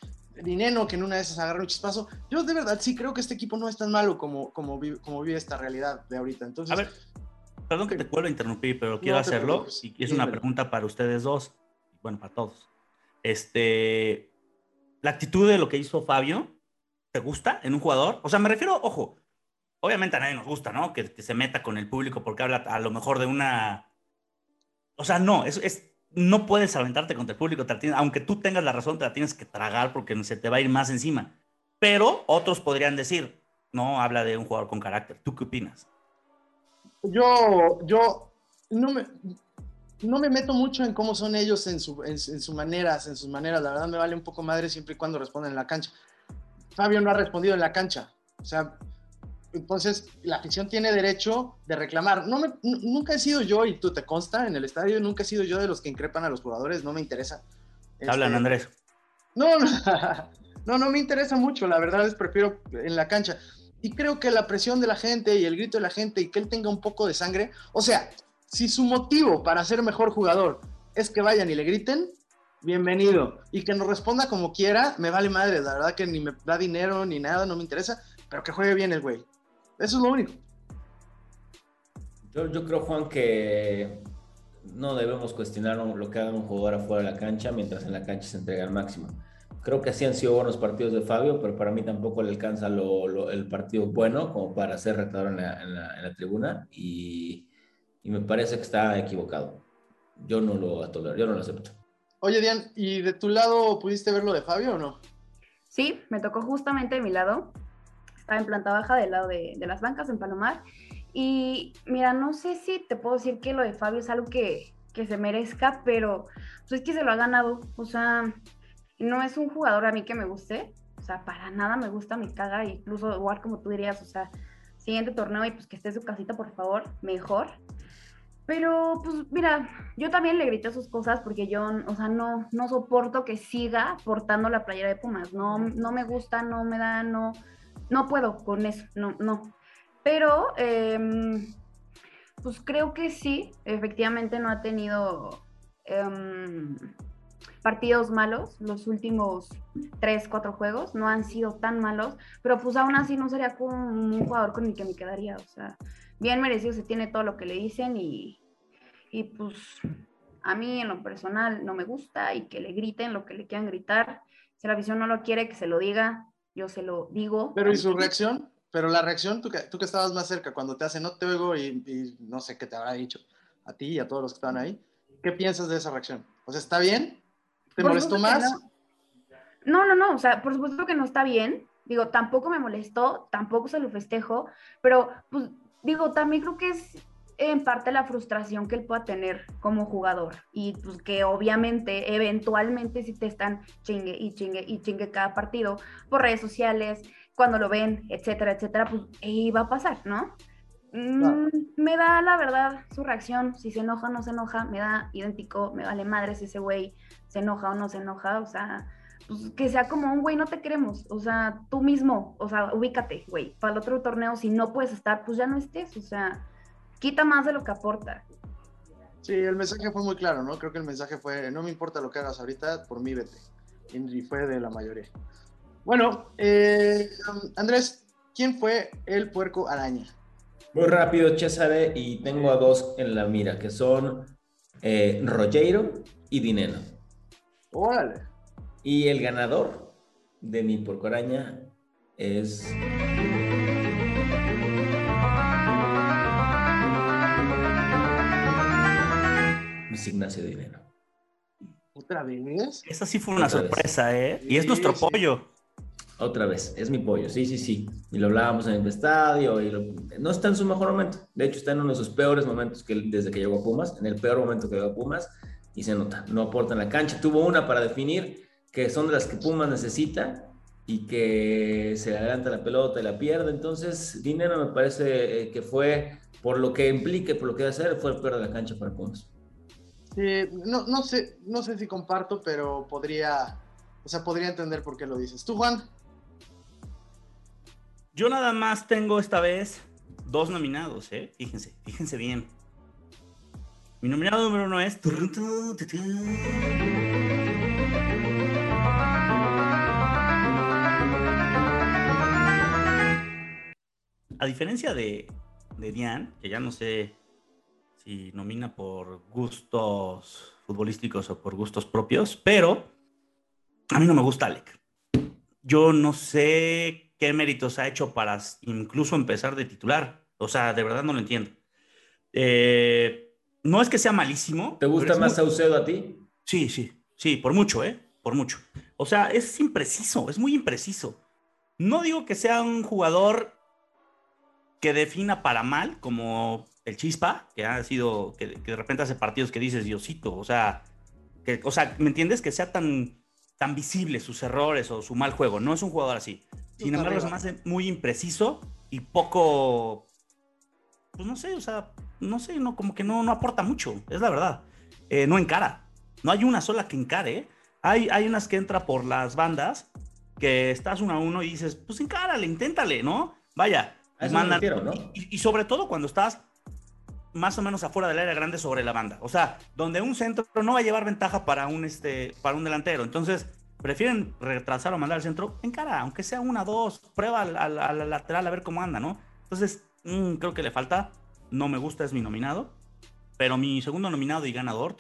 Dineno que en una de esas agarra un chispazo. Yo de verdad sí creo que este equipo no es tan malo como, como, vi- como vive esta realidad de ahorita. Entonces, A ver, perdón que te vuelva a interrumpir, pero quiero No hacerlo y es una pregunta para ustedes dos, bueno, para todos. Este, la actitud de lo que hizo Fabio, ¿te gusta en un jugador? O sea, me refiero, ojo, obviamente a nadie nos gusta, ¿no? Que, que se meta con el público porque habla a lo mejor de una... O sea, no, es, es no puedes aventarte contra el público, aunque tú tengas la razón, te la tienes que tragar porque se te va a ir más encima. Pero otros podrían decir, no, habla de un jugador con carácter. ¿Tú qué opinas? Yo, yo no me, no me meto mucho en cómo son ellos en, su, en, sus maneras, en sus maneras. La verdad me vale un poco madre siempre y cuando responden en la cancha. Fabio no ha respondido en la cancha. O sea, entonces la afición tiene derecho de reclamar. No me, nunca he sido yo, y tú te consta, en el estadio nunca he sido yo de los que increpan a los jugadores, no me interesa. Hablan, este, Andrés. No, no, no, no me interesa mucho, la verdad es prefiero en la cancha. Y creo que la presión de la gente y el grito de la gente y que él tenga un poco de sangre, o sea, si su motivo para ser mejor jugador es que vayan y le griten, bienvenido. Y que nos responda como quiera, me vale madre. La verdad que ni me da dinero ni nada, no me interesa. Pero que juegue bien el güey. Eso es lo único. Yo, creo, Juan, que no debemos cuestionar lo que haga un jugador afuera de la cancha mientras en la cancha se entrega al máximo. Creo que así han sido buenos partidos de Fabio, pero para mí tampoco le alcanza el partido bueno como para ser retador en la tribuna. Y y me parece que está equivocado. Yo no lo tolero, yo no lo acepto. Oye, Dian, ¿y de tu lado pudiste ver lo de Fabio o no? Sí, me tocó justamente de mi lado. Estaba en planta baja del lado de, las bancas en Palomar. Y mira, no sé si te puedo decir que lo de Fabio es algo que, que se merezca, pero pues es que se lo ha ganado. O sea, no es un jugador a mí que me guste. O sea, para nada me gusta, me caga. Incluso igual como tú dirías, o sea, siguiente torneo y pues que esté en su casita, por favor, mejor. Pero, pues, mira, yo también le grité sus cosas porque yo, o sea, no, no soporto que siga portando la playera de Pumas. No, no me gusta, no me da, no, no puedo con eso, no, no. Pero, em, pues creo que sí, efectivamente no ha tenido em, partidos malos. Los últimos tres, cuatro juegos no han sido tan malos, pero pues aún así no sería un jugador con el que me quedaría, o sea bien merecido se tiene todo lo que le dicen y, y pues a mí en lo personal no me gusta y que le griten lo que le quieran gritar. Si la visión no lo quiere, que se lo diga, yo se lo digo. Pero ¿y su reacción? Pero la reacción, tú que, tú que estabas más cerca, cuando te hace no te oigo y, no sé qué te habrá dicho a ti y a todos los que estaban ahí, ¿qué piensas de esa reacción? O sea, ¿está bien? ¿Te molestó más? No. no, no, o sea, por supuesto que no está bien. Digo, tampoco me molestó, tampoco se lo festejo, pero pues digo, también creo que es en parte la frustración que él pueda tener como jugador y pues que obviamente eventualmente si te están chingue y chingue y chingue cada partido por redes sociales, cuando lo ven, etcétera, etcétera, pues ahí va a pasar, ¿no? Mm, me da la verdad su reacción, si se enoja o no se enoja, me da idéntico, me vale madre si ese güey se enoja o no se enoja, o sea, pues, que sea como un güey, no te queremos, o sea, tú mismo, o sea, ubícate, güey, para el otro torneo, si no puedes estar, pues ya no estés, o sea, quita más de lo que aporta. Sí, el mensaje fue muy claro, ¿no? Creo que el mensaje fue, no me importa lo que hagas ahorita, por mí vete. Y fue de la mayoría. Bueno, eh, Andrés, ¿quién fue el puerco araña? Muy rápido, César, y tengo a dos en la mira, que son eh, Rogero y Dineno. Órale. Y el ganador de mi porcoraña es... Ignacio Dinero. ¿Otra vez? Esa sí fue una sorpresa, ¿eh? Y es nuestro pollo. Otra vez, es mi pollo, sí, sí, sí. Y lo hablábamos en el estadio y no está en su mejor momento. De hecho, está en uno de sus peores momentos que desde que llegó a Pumas, en el peor momento que llegó a Pumas, y se nota, no aporta en la cancha. Tuvo una para definir que son de las que Pumas necesita y que se adelanta la pelota y la pierde. Entonces, dinero me parece eh, que fue, por lo que implique, por lo que va a hacer, fue el peor de la cancha para Pumas. No, no, sé, no sé si comparto, pero podría, o sea, podría entender por qué lo dices. ¿Tú, Juan? Yo nada más tengo esta vez dos nominados, ¿eh? Fíjense, fíjense bien. Mi nominado número uno es... a diferencia de, de Dian, que ya no sé si nomina por gustos futbolísticos o por gustos propios, pero a mí no me gusta Alec. Yo no sé qué méritos ha hecho para incluso empezar de titular. O sea, de verdad no lo entiendo. Eh, no es que sea malísimo. ¿Te gusta más Saucedo a ti? Sí, sí, sí, por mucho, ¿eh? Por mucho. O sea, es impreciso, es muy impreciso. No digo que sea un jugador que defina para mal, como el Chispa, que ha sido, que, de repente hace partidos que dices, Diosito, o sea, que, o sea, ¿me entiendes? Que sea tan, tan visible sus errores o su mal juego. No es un jugador así. Sin embargo, es más muy impreciso y poco, pues no sé, o sea, no sé, no, como que no, no aporta mucho, es la verdad. Eh, no encara. No hay una sola que encare. ¿eh? Hay, hay unas que entra por las bandas que estás uno a uno y dices, pues encárale, inténtale, ¿no? Vaya, mandan, ¿no? y, sobre todo cuando estás más o menos afuera del área grande sobre la banda. O sea, donde un centro no va a llevar ventaja para un, este, para un delantero. Entonces, prefieren retrasar o mandar al centro en cara, aunque sea una, dos, prueba al, lateral a ver cómo anda, ¿no? Entonces, mm, creo que le falta. No me gusta, es mi nominado. Pero mi segundo nominado y ganador.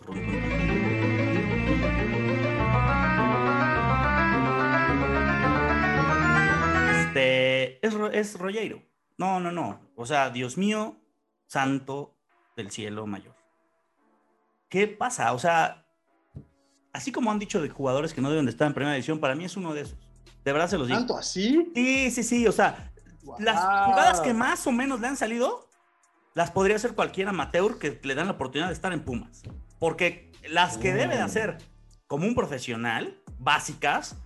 Este es, es Rollero. No, no, no. O sea, Dios mío, santo del cielo mayor. ¿Qué pasa? O sea, así como han dicho de jugadores que no deben de estar en primera división, para mí es uno de esos. De verdad se los digo. ¿Tanto así? Sí, sí, sí. O sea, las jugadas que más o menos le han salido, las podría hacer cualquier amateur que le dan la oportunidad de estar en Pumas. Porque las que debe de hacer como un profesional, básicas,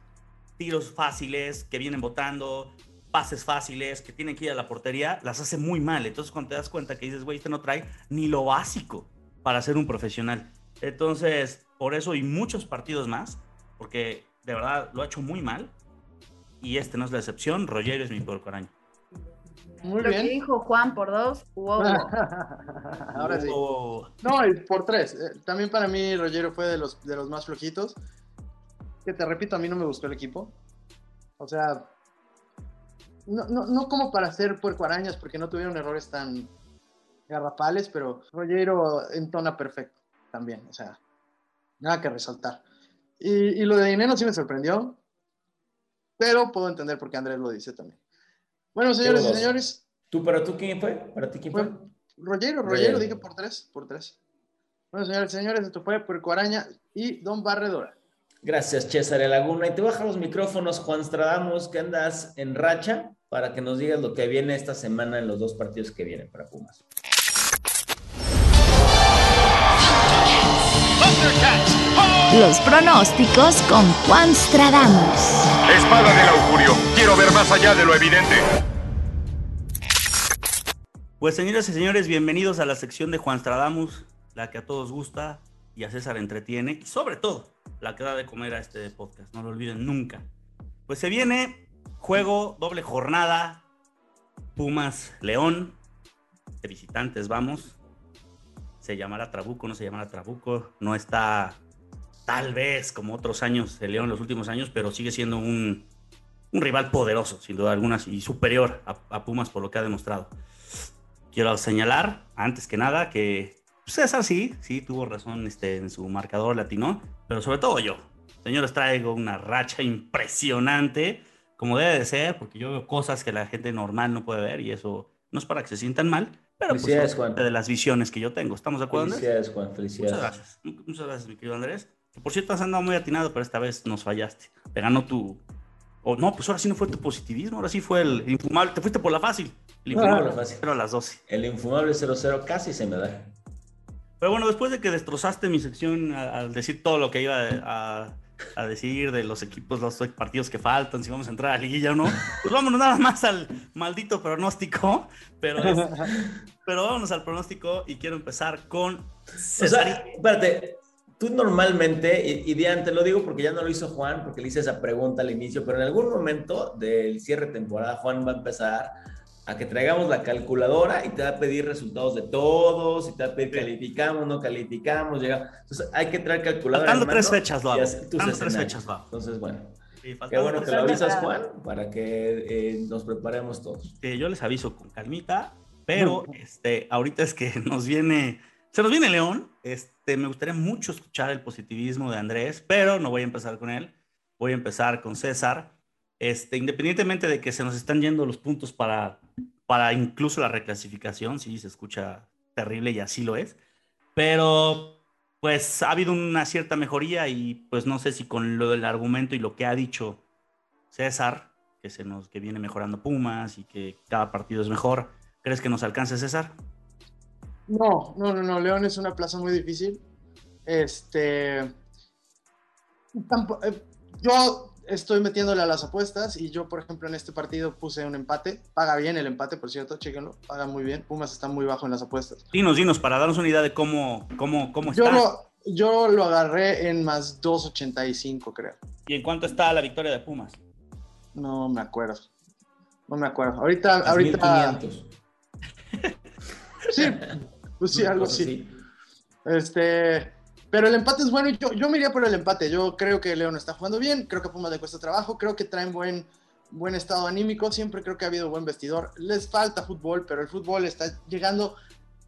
tiros fáciles que vienen votando, pases fáciles, que tienen que ir a la portería, las hace muy mal. Entonces, cuando te das cuenta que dices, güey, este no trae ni lo básico para ser un profesional. Entonces, por eso y muchos partidos más, porque de verdad lo ha hecho muy mal. Y este no es la excepción. Roger es mi peor coraño. Muy lo bien. que dijo Juan por dos, wow. Ahora sí. No, por tres. Eh, también para mí Rogero fue de los, de los más flojitos. Que te repito, a mí no me gustó el equipo. O sea, no, no, no como para hacer puerco arañas, porque no tuvieron errores tan garrafales, pero Rogero entona perfecto también, o sea, nada que resaltar. Y, lo de dinero sí me sorprendió, pero puedo entender por qué Andrés lo dice también. Bueno, señores y señores. ¿Tú, para tú quién fue? ¿Para ti quién fue? Rogero, Rogero, dije por tres, por tres. Bueno, señores y señores, esto fue Puerco Araña y Don Barredora. Gracias, César Laguna. Y te baja los micrófonos, Juan Stradamos, que andas en racha para que nos digas lo que viene esta semana en los dos partidos que vienen para Pumas. Los pronósticos con Juan Stradamus. Espada del augurio. Quiero ver más allá de lo evidente. Pues señoras y señores, bienvenidos a la sección de Juan Stradamus, la que a todos gusta y a César entretiene, y sobre todo la que da de comer a este podcast, no lo olviden nunca. Pues se viene Juego, doble jornada. Pumas León. De visitantes vamos. Se llamará Trabuco, no se llamará Trabuco. No está tal vez como otros años de León los últimos años, pero sigue siendo un, rival poderoso, sin duda alguna, y superior a, Pumas por lo que ha demostrado. Quiero señalar, antes que nada, que César sí, sí tuvo razón este, en su marcador latino, pero sobre todo yo. Señores, traigo una racha impresionante como debe de ser, porque yo veo cosas que la gente normal no puede ver y eso no es para que se sientan mal, pero pues es de las visiones que yo tengo. ¿Estamos de acuerdo? Felicidades, Juan, felicidades. Muchas gracias. Muchas gracias, mi querido Andrés. por cierto, has andado muy atinado, pero esta vez nos fallaste. Te ganó tu... O no, pues ahora sí no fue tu positivismo, ahora sí fue el infumable. Te fuiste por la fácil. El infumable, fácil. pero a las 12. El infumable 0-0 casi se me da. Pero bueno, después de que destrozaste mi sección al decir todo lo que iba a a decir de los equipos, los partidos que faltan, si vamos a entrar a la liguilla o no. Pues vámonos nada más al maldito pronóstico, pero, pero vámonos al pronóstico y quiero empezar con César. espérate, tú normalmente, y, y te lo digo porque ya no lo hizo Juan, porque le hice esa pregunta al inicio, pero en algún momento del cierre de temporada Juan va a empezar a que traigamos la calculadora y te va a pedir resultados de todos, y te va a pedir calificamos, no calificamos, llegamos. Entonces hay que traer calculadora. Faltando tres fechas lo hago. tres fechas lo Entonces, bueno. Qué bueno que lo avisas, Juan, para que eh, nos preparemos todos. yo les aviso con calmita, pero este, ahorita es que nos viene, se nos viene León. Este, me gustaría mucho escuchar el positivismo de Andrés, pero no voy a empezar con él. Voy a empezar con César. Este, independientemente de que se nos están yendo los puntos para, para incluso la reclasificación, sí, se escucha terrible y así lo es. Pero pues ha habido una cierta mejoría y pues no sé si con lo del argumento y lo que ha dicho César, que se nos que viene mejorando Pumas y que cada partido es mejor, ¿crees que nos alcance César? No, no, no, no. León es una plaza muy difícil. Este. tampo- eh, yo estoy metiéndole a las apuestas y yo, por ejemplo, en este partido puse un empate. Paga bien el empate, por cierto, chéquenlo. Paga muy bien. Pumas está muy bajo en las apuestas. Dinos, dinos, para darnos una idea de cómo, cómo, cómo Yo está. lo, yo lo agarré en más 2.85, creo. ¿Y en cuánto está la victoria de Pumas? No me acuerdo. No me acuerdo. Ahorita, Las ahorita. 1500. Sí, pues sí, algo así. Este, pero el empate es bueno y yo, yo me iría por el empate. Yo creo que León está jugando bien, creo que Pumas le cuesta trabajo, creo que traen buen, buen estado anímico, siempre creo que ha habido buen vestidor. Les falta fútbol, pero el fútbol está llegando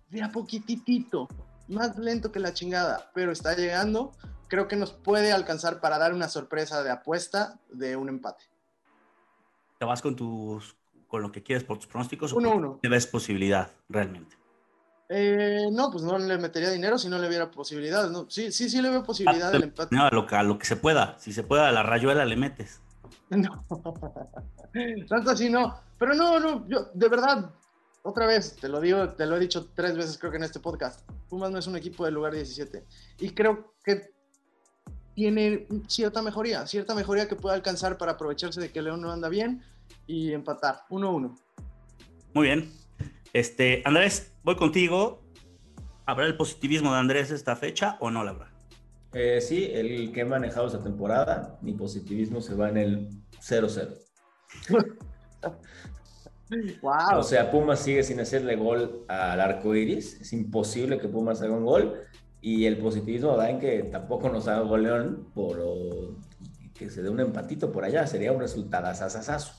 de a poquitito, más lento que la chingada, pero está llegando. Creo que nos puede alcanzar para dar una sorpresa de apuesta de un empate. ¿Te vas con tus con lo que quieres por tus pronósticos o 1-1. te ves posibilidad realmente? Eh, no, pues no le metería dinero si no le viera posibilidades. ¿no? Sí, sí, sí le veo posibilidad del empate. No, a lo, que, a lo que se pueda. Si se pueda, a la rayuela le metes. No, tanto así no. Pero no, no, yo de verdad, otra vez, te lo digo, te lo he dicho tres veces creo que en este podcast. Pumas no es un equipo del lugar 17. Y creo que tiene cierta mejoría, cierta mejoría que puede alcanzar para aprovecharse de que León no anda bien y empatar 1-1. Muy bien. Este, Andrés, voy contigo. ¿Habrá el positivismo de Andrés esta fecha o no la habrá? Eh, sí, el que he manejado esta temporada, mi positivismo se va en el 0-0. ¡Wow! O sea, Pumas sigue sin hacerle gol al arco iris. Es imposible que Pumas haga un gol. Y el positivismo da en que tampoco nos haga gol León por o, que se dé un empatito por allá. Sería un resultado asasasazo.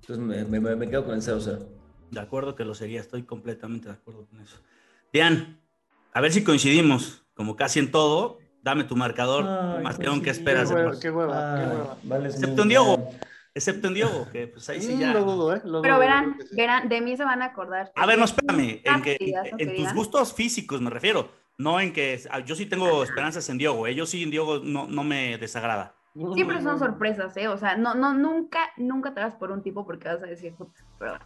Entonces me, me- me quedo con el 0-0. De acuerdo que lo sería, estoy completamente de acuerdo con eso. Dian, a ver si coincidimos, como casi en todo. Dame tu marcador, Ay, más León, sí. ¿qué esperas? Qué hueva, qué hueva, qué Ay, hueva. vales Excepto en Diogo. bien. Excepto en Diogo, que pues ahí sí Mm, ya. Lo dudo, ¿eh? Lo Pero dudo, verán, que sí. verán, de mí se van a acordar. A ver, no, espérame, en, que, Cantidad, en querida. tus gustos físicos me refiero, no en que ah, yo sí tengo esperanzas en Diogo, ¿eh? yo sí en Diogo no, no me desagrada. Siempre son sorpresas, ¿eh? O sea, no, no, nunca, nunca te vas por un tipo porque vas a decir, pero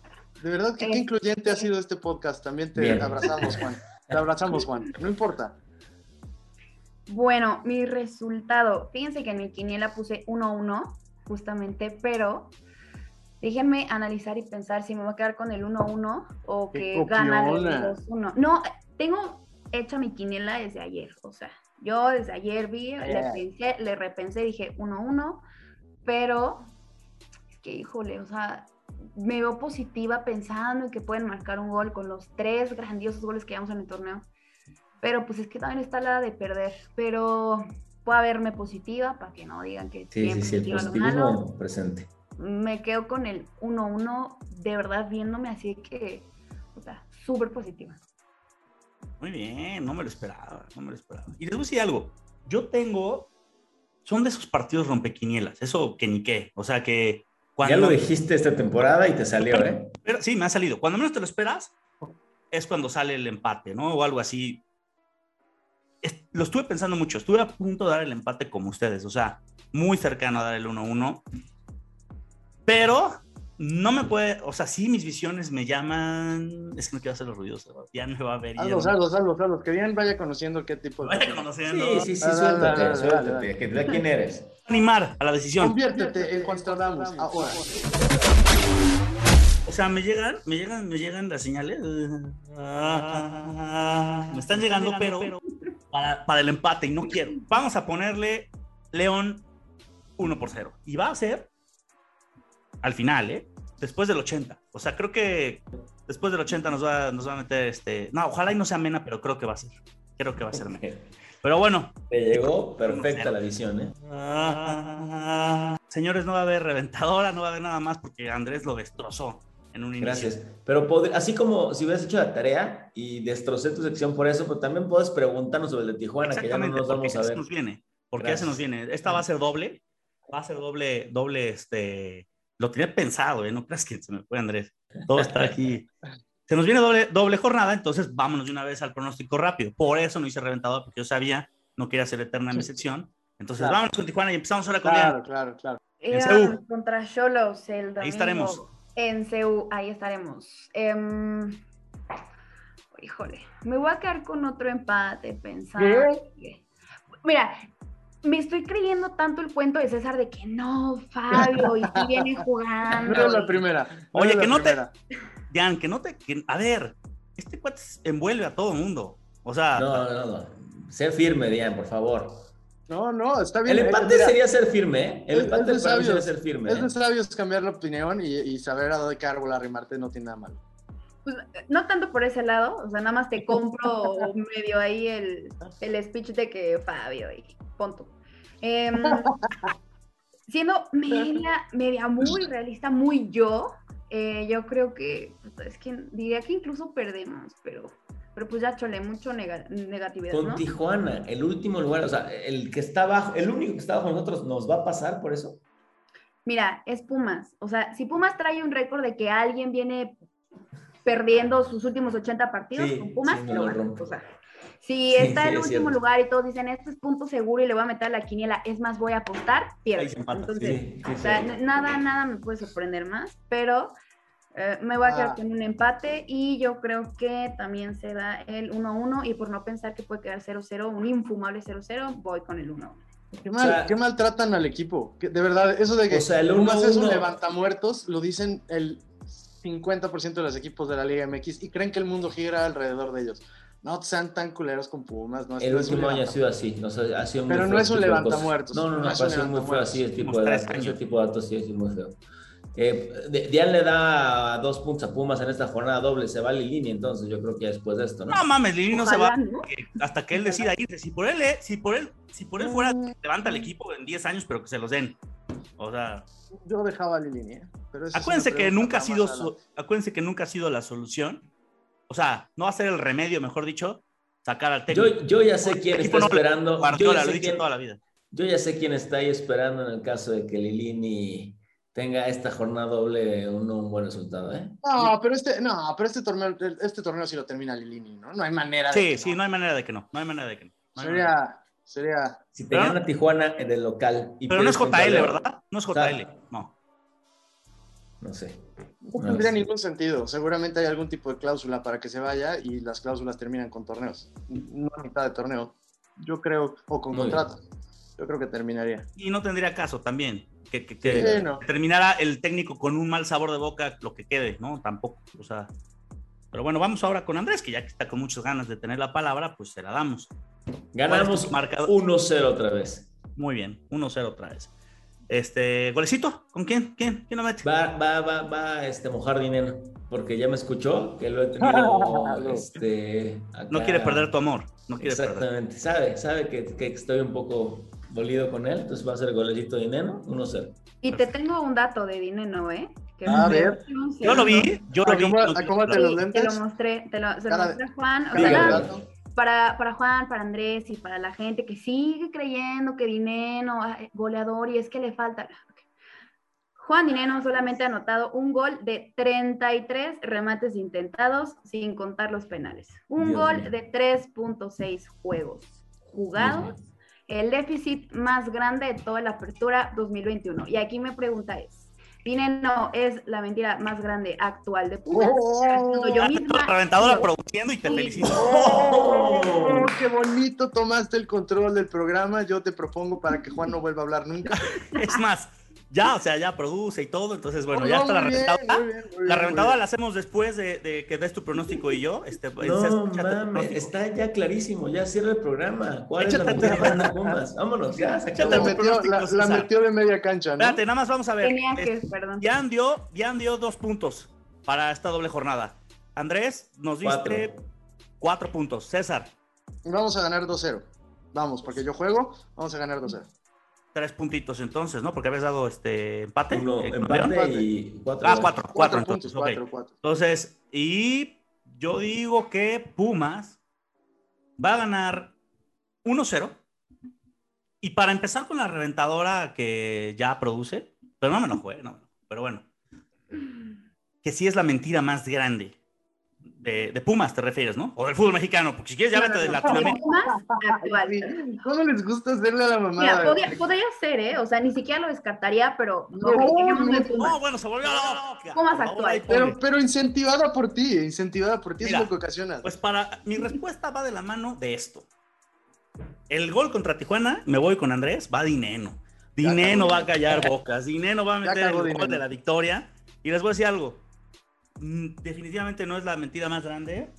De verdad que qué Eh. incluyente ha sido este podcast. También te Bien. abrazamos, Juan. Te abrazamos, Juan. No importa. Bueno, mi resultado. Fíjense que en mi quiniela puse 1-1, justamente, pero déjenme analizar y pensar si me voy a quedar con el 1-1 o ¡Qué que gana el copiona! 2-1. No, tengo hecha mi quiniela desde ayer. O sea, yo desde ayer vi, le Yeah. pensé, le repensé, dije 1-1, pero es que, híjole, o sea, me veo positiva pensando en que pueden marcar un gol con los tres grandiosos goles que llevamos en el torneo. Pero pues es que también está la de perder. Pero puedo verme positiva para que no digan que Sí, sí, sí, el malo. positivismo presente. Me quedo con el 1-1, de verdad viéndome así que, o sea, súper positiva. Muy bien, no me lo esperaba, no me lo esperaba. Y les voy a decir algo, yo tengo, son de esos partidos rompequinielas, eso que ni qué, o sea que cuando... Ya lo dijiste esta temporada y te salió, ¿eh? Pero sí, me ha salido. Cuando menos te lo esperas, es cuando sale el empate, ¿no? O algo así. Es- lo estuve pensando mucho. Estuve a punto de dar el empate como ustedes, o sea, muy cercano a dar el 1-1. Pero no me puede, o sea, sí, mis visiones me llaman. Es que no quiero hacer los ruidos, ya me va a ver. Hazlos, hazlos, hazlos, hazlos. Que bien vaya conociendo qué tipo de. Vaya conociendo. Sí, sí, sí, dale, suéltate, suéltate. quién eres. Animar a la decisión. Conviértete en Constradamus ahora. O sea, me llegan, me llegan, me llegan las señales. Me están llegando, pero para, para el empate y no quiero. Vamos a ponerle León 1 por 0. Y va a ser al final, ¿eh? Después del 80. O sea, creo que después del 80 nos va, nos va a meter este. No, ojalá y no sea Mena, pero creo que va a ser. Creo que va a ser Mena. Pero bueno, Te llegó perfecta la visión, ¿eh? señores, no va a haber reventadora, no va a haber nada más porque Andrés lo destrozó en un inicio. Gracias. Pero así como si hubieras hecho la tarea y destrocé tu sección por eso, pero también puedes preguntarnos sobre el de Tijuana, que ya no nos vamos a se ver. nos viene. Porque ya se nos viene. Esta va a ser doble. Va a ser doble, doble, este. Lo tenía pensado, ¿eh? No creas que se me fue, Andrés. Todo está aquí. se nos viene doble, doble jornada, entonces vámonos de una vez al pronóstico rápido. Por eso no hice reventador, porque yo sabía, no quería ser eterna mi sección. Entonces Claro. vámonos con Tijuana y empezamos ahora con Claro, Diana. claro, claro. En CU. contra Cholos el domingo. Ahí estaremos. En CU, ahí estaremos. Em, híjole, me voy a quedar con otro empate pensando. Mira, me estoy creyendo tanto el cuento de César de que no, Fabio, y si viene jugando. No es la primera. Oye, es la que no te- Dian, que no te. que- a ver, este cuate envuelve a todo mundo. O sea, No, no, no. Sé firme, Dian, por favor. No, no, está bien. El eh, empate mira, sería ser firme, ¿eh? El Es- empate es para sabios. ser firme. Es ¿eh? de sabios cambiar la opinión y, y saber a dónde qué árbol arrimarte no tiene nada malo. Pues, no tanto por ese lado, o sea, nada más te compro medio ahí el, el speech de que Fabio y punto. Em, siendo media, media muy realista, muy yo, eh, yo creo que, puta, es que diría que incluso perdemos, pero, pero pues ya chole, mucho nega- negatividad, Con ¿no? Tijuana, el último lugar, o sea, el que está abajo, el único que está abajo nosotros, ¿nos va a pasar por eso? Mira, es Pumas. O sea, si Pumas trae un récord de que alguien viene perdiendo sus últimos 80 partidos Sí, con Pumas, sí, no lo lo gana. rompe. O sea, si Sí, está sí, en el es último cierto. lugar y todos dicen, este es punto seguro y le voy a meter a la quiniela, es más, voy a apostar, Ahí pierde. se empata, Entonces, Sí, sí, o sea, nada, nada me puede sorprender más, pero eh, me voy a quedar Ah. con un empate y yo creo que también se da el 1-1 y por no pensar que puede quedar 0-0, un infumable 0-0, voy con el 1-1. Qué mal, O sea- qué mal tratan al equipo. Que- de verdad, eso de que O sea, el Pumas es un 1-1. levantamuertos, lo dicen el 50% de los equipos de la Liga MX y creen que el mundo gira alrededor de ellos. No sean tan culeros con Pumas. No, El no último año ha sido así, no ha sido Pero no es un levantamuertos. No, no, no, no ha sido muy feo así, ese tipo de datos, ese tipo de datos sí es muy feo. Eh, Dian le da dos puntos a Pumas en esta jornada doble, se va a Lilini entonces, yo creo que después de esto, ¿no? no mames, Lili no se va hasta que él decida irse. Si por él, eh, si por él, si por él fuera, levanta el equipo en 10 años, pero que se los den. O sea, Yo dejaba a Lilini, ¿eh? Pero acuérdense que nunca ha sido, su- acuérdense que nunca ha sido la solución. O sea, no va a ser el remedio, mejor dicho, sacar al Yo, técnico. yo ya sé quién está no esperando. Yo Guardiola, ya, lo he sé dicho quién, toda la vida. yo ya sé quién está ahí esperando en el caso de que Lilini tenga esta jornada doble un, un buen resultado, ¿eh? No, pero este, no, pero este torneo, este torneo sí lo termina Lilini, ¿no? No hay manera de Sí, que sí, no. no hay manera de que no. No hay manera de que no. Sería, sería. Si te gana Tijuana en el local. y Pero no es JL, ¿verdad? No es JL. No. No sé. No No tendría sé. ningún sentido. Seguramente hay algún tipo de cláusula para que se vaya y las cláusulas terminan con torneos. No a mitad de torneo. Yo creo, o con Muy contrato. Yo creo que terminaría. Y no tendría caso también. Que, que, que Sí, no. terminara el técnico con un mal sabor de boca, lo que quede, ¿no? Tampoco. O sea. Pero bueno, vamos ahora con Andrés, que ya que está con muchas ganas de tener la palabra, pues se la damos. Ganamos tu marcador? 1-0 otra vez. Muy bien, 1-0 otra vez. Este, golecito, ¿con quién? ¿Quién? ¿Quién lo mete? Va, va, va, va a este, mojar dinero. Porque ya me escuchó que lo he tenido. este, acá. No quiere perder tu amor. No quiere perder. Exactamente. Sabe, sabe que, que estoy un poco dolido con él. Entonces va a ser golecito de dinero 1-0. Y te tengo un dato de dinero, ¿eh? Que A ver. Yo lo vi, yo lo vi. Acomódate- los Sí, te lentes. lo mostré, te lo, se mostré Juan. O sea. Para, para Juan, para Andrés y para la gente que sigue creyendo que Dineno goleador y es que le falta. Juan Dineno solamente ha anotado un gol de 33 remates intentados sin contar los penales. Un Dios gol mío. de 3.6 juegos jugados. El déficit más grande de toda la apertura 2021. Y aquí mi pregunta es, Dineno es la mentira más grande actual de Pumas. Oh. Yo misma, reventadora produciendo y te felicito. Oh, qué bonito tomaste el control del programa. Yo te propongo para que Juan no vuelva a hablar nunca. Es más, ya, o sea, ya produce y todo. Entonces, bueno, Oh, ya no, está la bien, reventadora. muy bien, muy bien, La reventada la hacemos después de, de que des tu pronóstico y yo. Este, pues, No mames, está ya clarísimo. Ya cierra el programa. ¿Cuál es la Échate- de Pumas? Vámonos, ya se La acabó. metió, la, la metió de media cancha, ¿no? Espérate, nada más vamos a ver. Tenía Es- que, perdón. Jan dio, Jan dio dos puntos para esta doble jornada. Andrés, nos diste Cuatro. cuatro puntos. César, Vamos a ganar 2-0. Vamos, porque yo juego, vamos a ganar 2-0. Tres puntitos entonces, ¿no? Porque habías dado este empate. Uno, eh, empate y cuatro. Ah, cuatro, cuatro, Cuatro entonces, puntos, ok. cuatro, cuatro. Entonces, y yo digo que Pumas va a ganar 1-0. Y para empezar con la reventadora que ya produce, pero no me enojó, ¿eh? No, pero bueno, que sí es la mentira más grande de, de Pumas, te refieres, ¿no? O del fútbol mexicano, porque si quieres ya vete de no, Latinoamérica. Pumas actual. ¿Cómo les gusta hacerle a la Mira, mamada? podría, podría ser, ¿eh? O sea, ni siquiera lo descartaría, pero no, bueno, se volvió loca. Pumas actual. Pero, pero incentivada por ti, incentivada por ti Mira, es lo que ocasiona. Pues para mi respuesta va de la mano de esto. El gol contra Tijuana, me voy con Andrés, va Dineno. Dineno va a callar bocas, Dineno va a meter el gol de la victoria. Y les voy a decir algo, definitivamente no es la mentira más grande,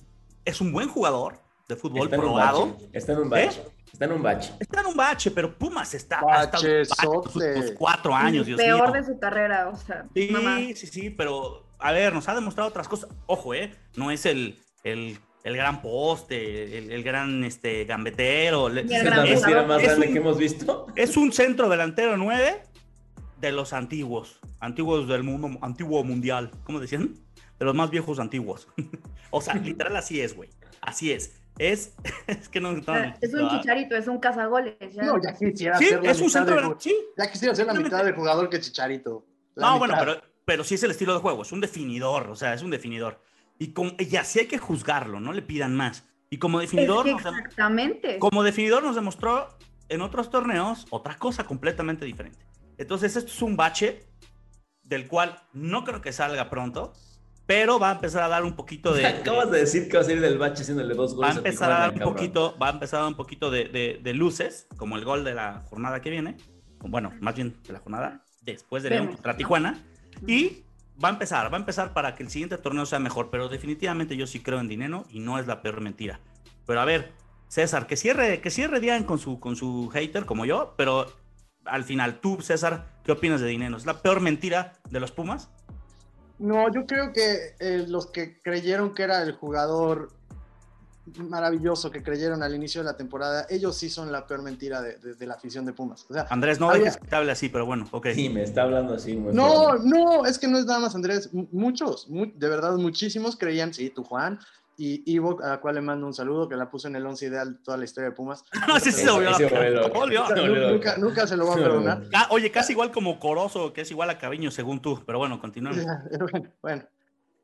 es un buen jugador de fútbol Está probado. Está en un bache. Está en un bache. Está en un bache, pero Pumas está ha estado en bache los Bachezote. últimos cuatro años, Dios Peor mío. de su carrera, o sea, Sí, mamá. sí, sí, pero a ver, nos ha demostrado otras cosas. Ojo, ¿eh? No es el, el, el gran poste, el, el gran este, gambetero. el es gran la mentira jugador. más es grande un- que hemos visto. Es un centro delantero 9 de los antiguos, antiguos del mundo, antiguo mundial. ¿Cómo decían? De los más viejos antiguos. o sea, literal así es, güey. Así es. Es, es que no... O sea, es un chicharito, es un cazagoles. Ya. No, ya quisiera Sí, ser la es un mitad centro de Sí, Ya quisiera ser la mitad de jugador que Chicharito. La No, bueno, pero, pero sí es el estilo de juego, es un definidor, o sea, es un definidor. Y, con, y así hay que juzgarlo, no le pidan más. Y como Es definidor, que nos, exactamente. como definidor nos demostró en otros torneos otra cosa completamente diferente. Entonces, esto es un bache del cual no creo que salga pronto, pero va a empezar a dar un poquito de... Acabas de decir que va a salir del bache haciéndole dos va a goles. empezar a dar un cabrón. poquito, va a empezar a dar un poquito de, de- de luces, como el gol de la jornada que viene, bueno, más bien de la jornada después de León contra. Tijuana, y va a empezar, va a empezar para que el siguiente torneo sea mejor, pero definitivamente yo sí creo en Dinero y no es la peor mentira. Pero a ver, César, que cierre, que cierre Dian con su, con su hater como yo, pero al final, tú, César, ¿qué opinas de Dinero? ¿Es la peor mentira de los Pumas? No, yo creo que eh, los que creyeron que era el jugador maravilloso que creyeron al inicio de la temporada, ellos sí son la peor mentira de, de- de la afición de Pumas. O sea, Andrés, no Había- dejes que te hable así, pero bueno, ok. Sí, me está hablando así. muy no, no, es que no es nada más Andrés. M- Muchos, mu- de verdad, muchísimos creían, sí, tú Juan y Ivo, a la cual le mando un saludo, que la puso en el 11 ideal toda la historia de Pumas. No, sí, sí, se volvió Sí, se loca. volvió loca. Volvió. Se volvió loca. Nunca, nunca se lo va a perdonar. Ca- Oye, casi igual como Corozo, que es igual a Caviño, según tú. Pero bueno, continuamos. bueno, bueno.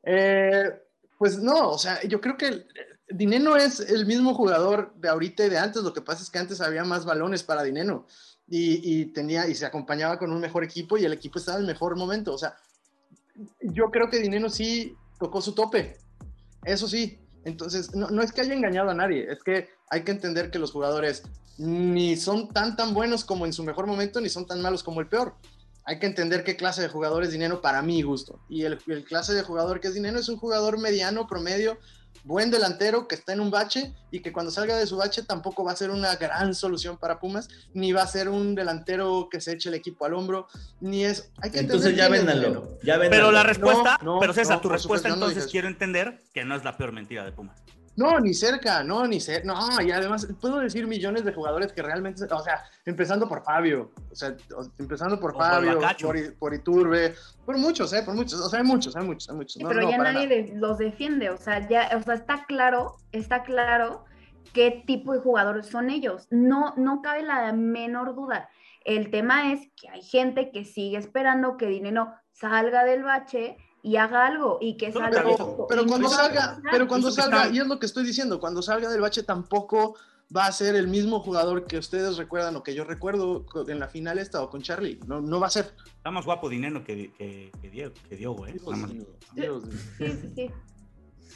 Eh, pues no, o sea, yo creo que el- Dineno es el mismo jugador de ahorita y de antes. Lo que pasa es que antes había más balones para Dineno y, y tenía y se acompañaba con un mejor equipo y el equipo estaba en el mejor momento. O sea, yo creo que Dineno sí tocó su tope. Eso sí. Entonces, no, no es que haya engañado a nadie, es que hay que entender que los jugadores ni son tan tan buenos como en su mejor momento, ni son tan malos como el peor hay que entender qué clase de jugador es Dinero para mi gusto. Y el, el clase de jugador que es Dinero es un jugador mediano, promedio, buen delantero que está en un bache y que cuando salga de su bache tampoco va a ser una gran solución para Pumas, ni va a ser un delantero que se eche el equipo al hombro, ni es... Hay que Entonces ya véndanlo. Ya véndanlo. Pero la respuesta, no, pero César, no, tu respuesta supuesto, yo no entonces quiero entender que no es la peor mentira de Pumas. No, ni cerca, no, ni cerca, no, y además puedo decir millones de jugadores que realmente, o sea, empezando por Fabio, o sea, empezando por O Fabio, por, Iturbe, por muchos, eh, por muchos, o sea, hay muchos, hay muchos, hay muchos. Sí, No, pero no, ya nadie nada. de- los defiende, o sea, ya, o sea, está claro, está claro qué tipo de jugadores son ellos. No, no cabe la menor duda. El tema es que hay gente que sigue esperando que Dinero salga del bache y haga algo y que Pero- salga. Pero, pero cuando salga, pero cuando salga, y es lo que estoy diciendo, cuando salga del bache tampoco va a ser el mismo jugador que ustedes recuerdan o que yo recuerdo en la final esta o con Charlie. No, no va a ser. Está más guapo Dinero que, que, que Diego, que ¿eh? Más. Dios. Sí, sí, sí.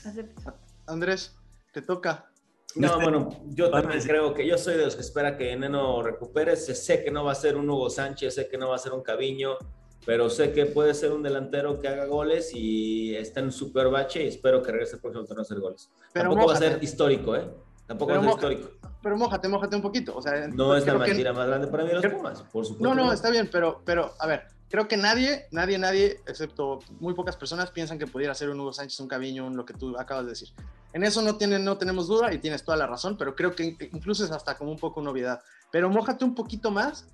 Acepto. Andrés, te toca. No, Este- bueno, yo también creo que yo soy de los que espera que Neno recupere. Sé, sé que no va a ser un Hugo Sánchez, sé que no va a ser un Caviño, pero sé que puede ser un delantero que haga goles y está en un super bache y espero que regrese el próximo torneo a hacer goles. Pero Tampoco va a mójate. ser histórico, ¿eh? Tampoco Pero va a ser histórico. Pero mójate, mójate un poquito. O sea, No es la creo que- mentira más grande para mí de los creo- Pumas, por supuesto. No, no, está bien, pero, pero a ver, creo que nadie, nadie, nadie, excepto muy pocas personas, piensan que pudiera ser un Hugo Sánchez, un Caviño, un lo que tú acabas de decir. En eso no, tiene, no tenemos duda y tienes toda la razón, pero creo que incluso es hasta como un poco una obviedad. Pero mójate un poquito más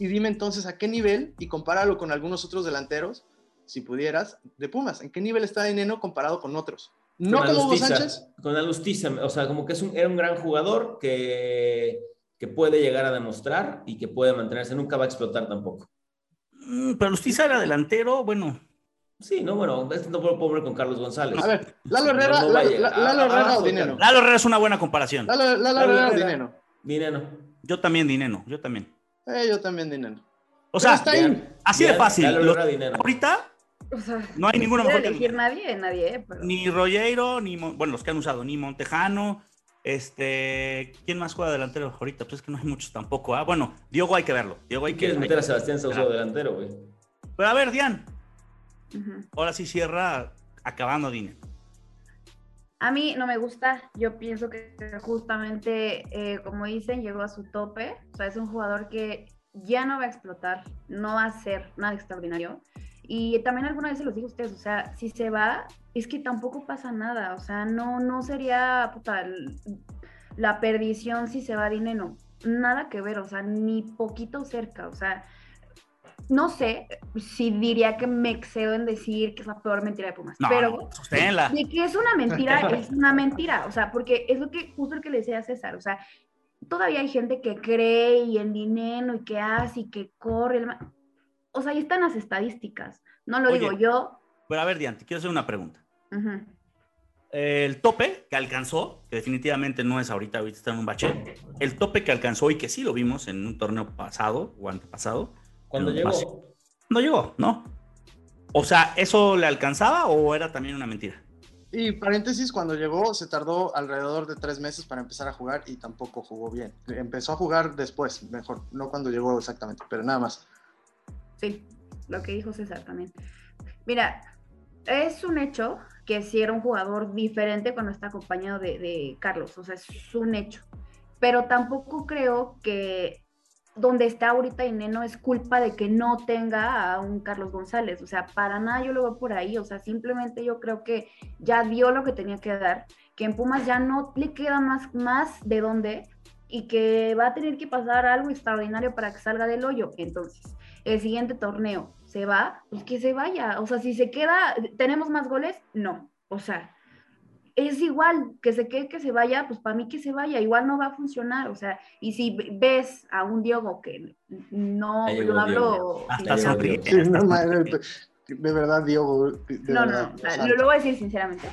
y dime entonces a qué nivel y compáralo con algunos otros delanteros, si pudieras, de Pumas. ¿En qué nivel está Eneno comparado con otros? No Con como Hugo Alustiza, Sánchez. Con Alustiza, o sea, como que es un, era un gran jugador que, que puede llegar a demostrar y que puede mantenerse. Nunca va a explotar tampoco. Mm, Pero Lustiza era delantero, bueno, Sí, no, bueno, este no puedo poner con Carlos González. A ver, Lalo Herrera, No, no vaya. Lalo, Lalo- Lalo Ah, Herrera abajo, o Dineno. Lalo Herrera es una buena comparación. Lalo, Lalo Lalo Herrera o Herrera. Dineno. Dineno. Yo también, Dineno, yo también. Eh, yo también Dineno. O sea, está ahí. Bien, así de fácil. Lo- ahorita O sea, no hay ninguno mejor que elegir Dineno. nadie, nadie, ¿eh? Pero... Ni Rollero, ni Mon- bueno, los que han usado, ni Montejano. Este, ¿quién más juega delantero ahorita? Pues es que no hay muchos tampoco. Ah, bueno, Diogo hay que verlo. Diogo hay ¿Tú que quieres hay meter a que- Sebastián Saucedo delantero, güey? Pero a ver, Dian, ahora sí cierra acabando Dinero. A mí no me gusta, yo pienso que justamente, eh, como dicen, llegó a su tope, o sea, es un jugador que ya no va a explotar, no va a ser nada extraordinario. Y también alguna vez se los digo a ustedes, o sea, si se va, es que tampoco pasa nada, o sea, no, no sería puta, la perdición si se va dinero, nada que ver, o sea, ni poquito cerca, o sea, no sé si diría que me excedo en decir que es la peor mentira de Pumas, No, pero... no. De que es una mentira, es una mentira. O sea, porque es lo que, justo lo que le decía a César. O sea, todavía hay gente que cree y en dinero y que hace y que corre. el O sea, ahí están las estadísticas. No lo Oye. digo yo. Pero a ver, Dian, te quiero hacer una pregunta. El tope que alcanzó, que definitivamente no es ahorita, ahorita está en un bache, el tope que alcanzó y que sí lo vimos en un torneo pasado o antepasado, Cuando llegó, más. no llegó, ¿no? O sea, ¿eso le alcanzaba o era también una mentira? Y paréntesis, cuando llegó se tardó alrededor de tres meses para empezar a jugar y tampoco jugó bien. Empezó a jugar después, mejor, no cuando llegó exactamente, pero nada más. Sí, lo que dijo César también. Mira, es un hecho que si era un jugador diferente cuando está acompañado de, de Carlos, o sea, es un hecho. Pero tampoco creo que donde está ahorita Ineno es culpa de que no tenga a un Carlos González, o sea, para nada yo lo veo por ahí, o sea, simplemente yo creo que ya dio lo que tenía que dar, que en Pumas ya no le queda más, más de dónde y que va a tener que pasar algo extraordinario para que salga del hoyo. Entonces, el siguiente torneo se va, pues que se vaya. O sea, si se queda, ¿tenemos más goles? No. O sea, es igual que se quede, que se vaya, pues para mí que se vaya, igual no va a funcionar. O sea, y si ves a un Diego que no lo hablo. Hasta sonríe. No, de verdad, Diego. de No, no, verdad, no, o sea, santo. lo, lo voy a decir sinceramente.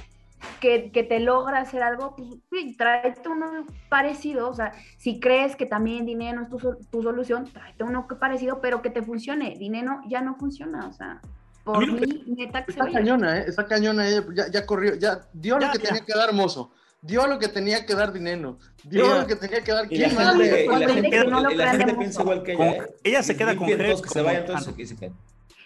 Que, que te logra hacer algo, pues sí, tráete uno parecido. O sea, si crees que también dinero es tu, sol- tu solución, tráete uno que parecido, pero que te funcione. Dinero ya no funciona. O sea, por mí neta que se Está vaya. cañona, ¿eh? Está cañona ella. Ya, ya corrió, ya dio Ya, lo que ya. tenía que dar Mozo. Dio lo que tenía que dar dinero. Dio lo que tenía que dar. ¿Quién más? gente, y la gente, que no lo y la gente piensa igual que ella, ¿eh? ella se queda con Jerez todos que se Montano. todos que se queden.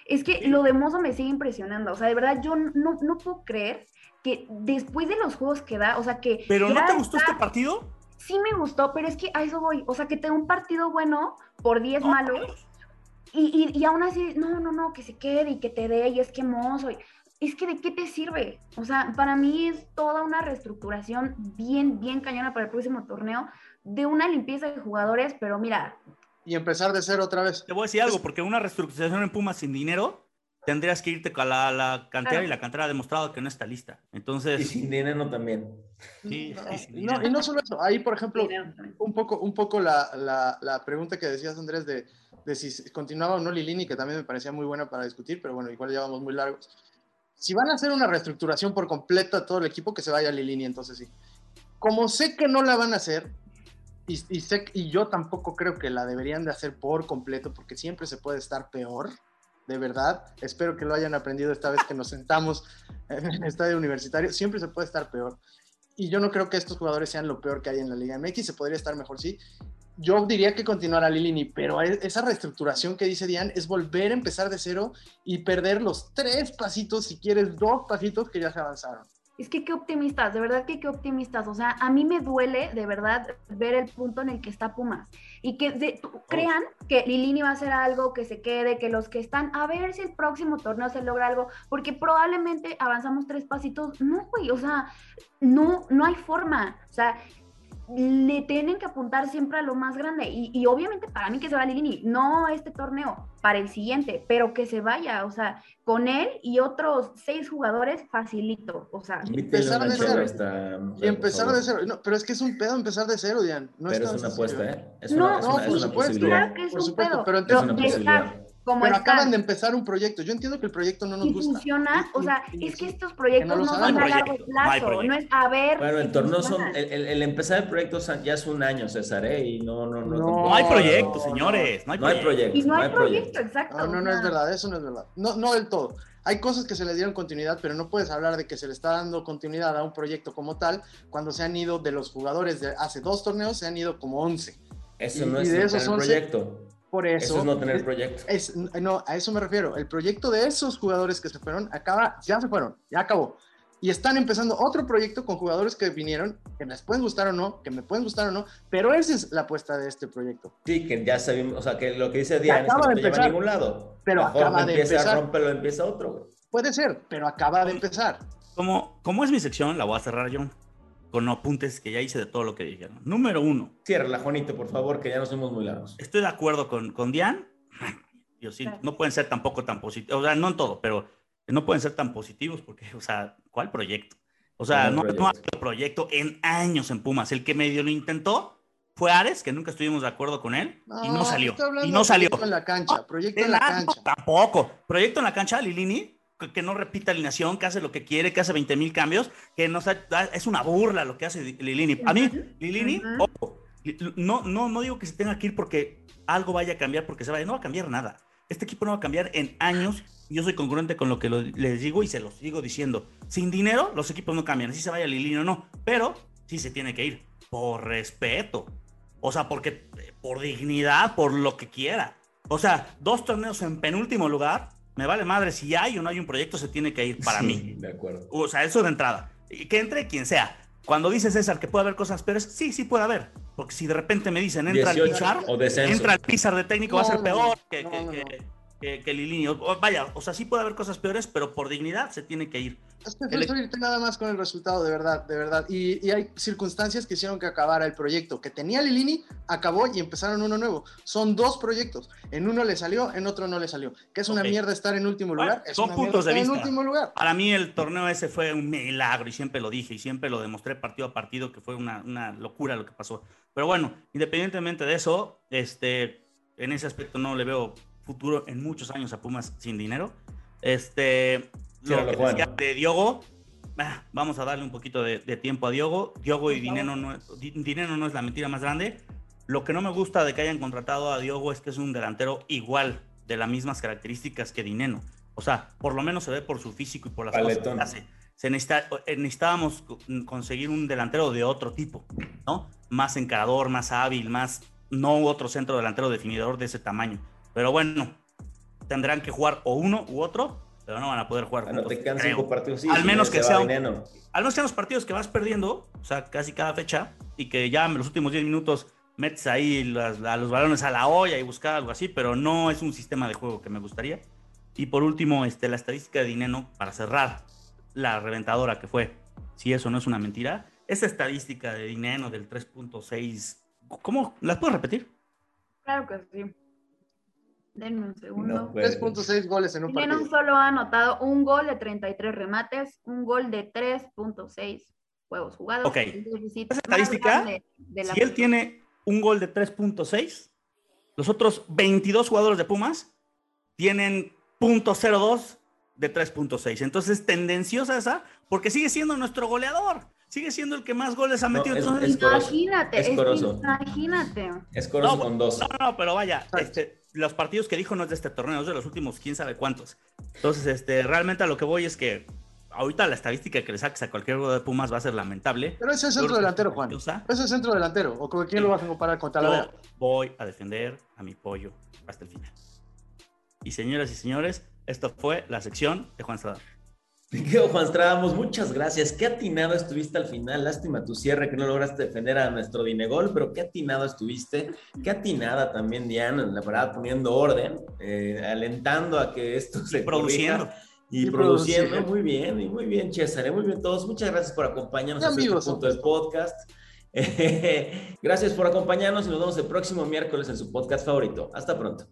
Es que lo de Mozo me sigue impresionando. O sea, de verdad, yo no, no puedo creer que después de los juegos que da, o sea, que. ¿Pero no te gustó está- este partido? Sí me gustó, pero es que a eso voy. O sea, que tenga un partido bueno por 10 malos. Y, y, y aún así, no, no, no, que se quede y que te dé y es que mozo. y- Es que de qué te sirve. O sea, para mí es toda una reestructuración bien, bien cañona para el próximo torneo de una limpieza de jugadores, pero mira, Y empezar de cero otra vez. Te voy a decir algo, porque una reestructuración en Pumas sin dinero, tendrías que irte a la, la cantera Claro. y la cantera ha demostrado que no está lista. Y Entonces, sin dinero también. Sí, sí, sin Y no, y no solo eso, ahí, por ejemplo, un poco, un poco la, la, la pregunta que decías, Andrés, de, de si continuaba o no Lilini, que también me parecía muy buena para discutir, pero bueno, igual ya vamos muy largos. Si van a hacer una reestructuración por completo a todo el equipo, que se vaya Lilini, entonces sí. Como sé que no la van a hacer, y, y sé, y yo tampoco creo que la deberían de hacer por completo, porque siempre se puede estar peor, de verdad. Espero que lo hayan aprendido esta vez que nos sentamos en el estadio universitario. Siempre se puede estar peor. Y yo no creo que estos jugadores sean lo peor que hay en la Liga MX. Se podría estar mejor, sí. Yo diría que continuará Lilini, pero e- esa reestructuración que dice Diane es volver a empezar de cero y perder los tres pasitos, si quieres, dos pasitos que ya se avanzaron. Es que qué optimistas, de verdad que qué optimistas. O sea, a mí me duele de verdad ver el punto en el que está Pumas y que de- crean que Lilini va a hacer algo, que se quede, que los que están, a ver si el próximo torneo se logra algo, porque probablemente avanzamos tres pasitos. No, güey, o sea, no, no hay forma. O sea, le tienen que apuntar siempre a lo más grande. Y, y obviamente para mí que se va Lilini, no este torneo, para el siguiente, pero que se vaya, o sea, con él y otros seis jugadores, facilito. O sea, Empezar una de cero. Y por empezar de cero. No, pero es que es un pedo empezar de cero, Diane. No Pero es una apuesta, ¿eh? Es No, una, es no, una, es por una supuesto. posibilidad. Claro que es Por un supuesto, pedo. pero Es una posibilidad. Como pero están. acaban de empezar un proyecto. Yo entiendo que el proyecto no nos y gusta. funciona, o sea, y- es que estos proyectos que no no, van a largo No plazo, no es a ver. Bueno, el si torneo son, el, el- el empezar el proyecto son- ya es un año, César, ¿eh? Y no, no, no. No, No hay proyecto, no, señores. No hay No hay proyecto. Y no hay proyecto, exacto. No, no, o no es verdad, eso no es verdad. No, no del todo. Hay cosas que se le dieron continuidad, pero no puedes hablar de que se le está dando continuidad a un proyecto como tal cuando se han ido de los jugadores de hace dos torneos, se han ido como 11. Eso Y- no y es de no esos tener 11, proyecto. Por eso. Eso es no tener es- proyecto. es- no, a eso me refiero. El proyecto de esos jugadores que se fueron acaba, ya se fueron, ya acabó. Y están empezando otro proyecto con jugadores que vinieron, que les pueden gustar o no, que me pueden gustar o no, pero esa es la apuesta de este proyecto. Sí, que ya sabemos, o sea, que lo que dice Diana es que acaba no de lleva a empezar. ningún lado. Pero Mejor acaba de empieza, empezar. rómpelo, empieza otro. Puede ser, pero acaba de empezar. Como, como es mi sección, la voy a cerrar yo con apuntes que ya hice de todo lo que dijeron. Número uno, Cierra, Juanito, por favor, que ya nos fuimos muy largos. estoy de acuerdo con, con Diane. Dios, sí, no pueden ser tampoco tan positivos, o sea, no en todo, pero no pueden ser tan positivos porque, o sea, ¿cuál proyecto? O sea, ¿Cuál no, proyecto? no ha habido proyecto en años en Pumas. El que medio lo intentó fue Ares, que nunca estuvimos de acuerdo con él, y no salió. estoy hablando Y no salió. Proyecto en la cancha, proyecto De en la nada, no, cancha. tampoco. Proyecto en la cancha, Lilini, que, no repite alineación, que hace lo que quiere, que hace 20 mil cambios, que no es una burla lo que hace Lilini. A mí, Lilini, ojo, no, no, no digo que se tenga que ir porque algo vaya a cambiar, porque se vaya, no va a cambiar nada. Este equipo no va a cambiar en años. Yo soy congruente con lo que lo- les digo y se los sigo diciendo. Sin dinero, los equipos no cambian, así se vaya Lilini o no, pero sí se tiene que ir, por respeto. O sea, porque eh, por dignidad, por lo que quiera. O sea, dos torneos en penúltimo lugar, me vale madre si hay o no hay un proyecto, se tiene que ir para Sí, mí. De acuerdo. O sea, eso de entrada. Y que entre quien sea. Cuando dice César que puede haber cosas peores, sí, sí puede haber. Porque si de repente me dicen, entra el 18 Pizar, entra el Pizar de técnico, va a ser peor que, no, que, no, que, no. que- que Lilini. O vaya, o sea, sí puede haber cosas peores, pero por dignidad se tiene que ir. Es que El- irte nada más con el resultado, de verdad, de verdad. Y, y hay circunstancias que hicieron que acabara el proyecto. Que tenía Lilini, acabó y empezaron uno nuevo. Son dos proyectos. En uno le salió, en otro no le salió. Que es una mierda estar en último Bueno, lugar. es son una puntos de vista. en último lugar. Para mí el torneo ese fue un milagro y siempre lo dije y siempre lo demostré partido a partido que fue una, una locura lo que pasó. Pero bueno, independientemente de eso, este, en ese aspecto no le veo futuro en muchos años a Pumas sin dinero. Este, Lo que Juan. decía de Diogo, ah, vamos a darle un poquito de, de tiempo a Diogo. Diogo y dinero no, dinero no es la mentira más grande. Lo que no me gusta de que hayan contratado a Diogo es que es un delantero igual, de las mismas características que Dineno. O sea, por lo menos se ve por su físico y por las Paletón. cosas que hace. Se necesita, eh, necesitábamos co- conseguir un delantero de otro tipo, ¿no? Más encarador, más hábil, más no otro centro delantero definidor de ese tamaño. Pero bueno, tendrán que jugar o uno u otro, pero no van a poder jugar Bueno, juntos, te quedan creo. cinco partidos. sí, Al menos que va sea un- Dineno. Al menos que en los partidos que vas perdiendo, o sea, casi cada fecha, y que ya en los últimos 10 minutos metes ahí las- a los balones a la olla y buscar algo así, pero no es un sistema de juego que me gustaría. Y por último, este, la estadística de Dineno, para cerrar la reventadora que fue, si eso no es una mentira, esa estadística de Dineno del 3.6, ¿cómo? ¿Las puedes repetir? Claro que sí. Denme un segundo. No, pues. 3.6 goles en un partido. solo ha anotado un gol de 33 remates, un gol de 3.6 juegos jugados. Ok. Esa estadística, grande de la Si él tiene un gol de 3.6, los otros 22 jugadores de Pumas tienen .02 de 3.6. Entonces es tendenciosa esa porque sigue siendo nuestro goleador. Sigue siendo el que más goles ha No, metido. es- Entonces, es corozo. Imagínate, Es es corozo. imagínate. Es Coros No, con dos. No, no, pero vaya, este, los partidos que dijo no es de este torneo, es de los últimos quién sabe cuántos. Entonces, este, realmente a lo que voy es que ahorita la estadística que le saques a cualquier jugador de Pumas va a ser lamentable. Pero ese es centro delantero, Juan. Ese es centro delantero. ¿O con quién lo vas a comparar con Talavera? Yo voy a defender a mi pollo hasta el final. Y señoras y señores, esto fue la sección de Juan Sadar. Querido Juan Stradamos, muchas gracias. Qué atinado estuviste al final. Lástima tu cierre que no lograste defender a nuestro Dinegol, pero qué atinado estuviste. Qué atinada también, Diana, la verdad, poniendo orden, eh, alentando a que esto se produciendo. corrija Y, Y produciendo, produciendo. muy bien, y muy bien, César, y muy bien todos. Muchas gracias por acompañarnos en este punto del podcast. gracias por acompañarnos y nos vemos el próximo miércoles en su podcast favorito. Hasta pronto.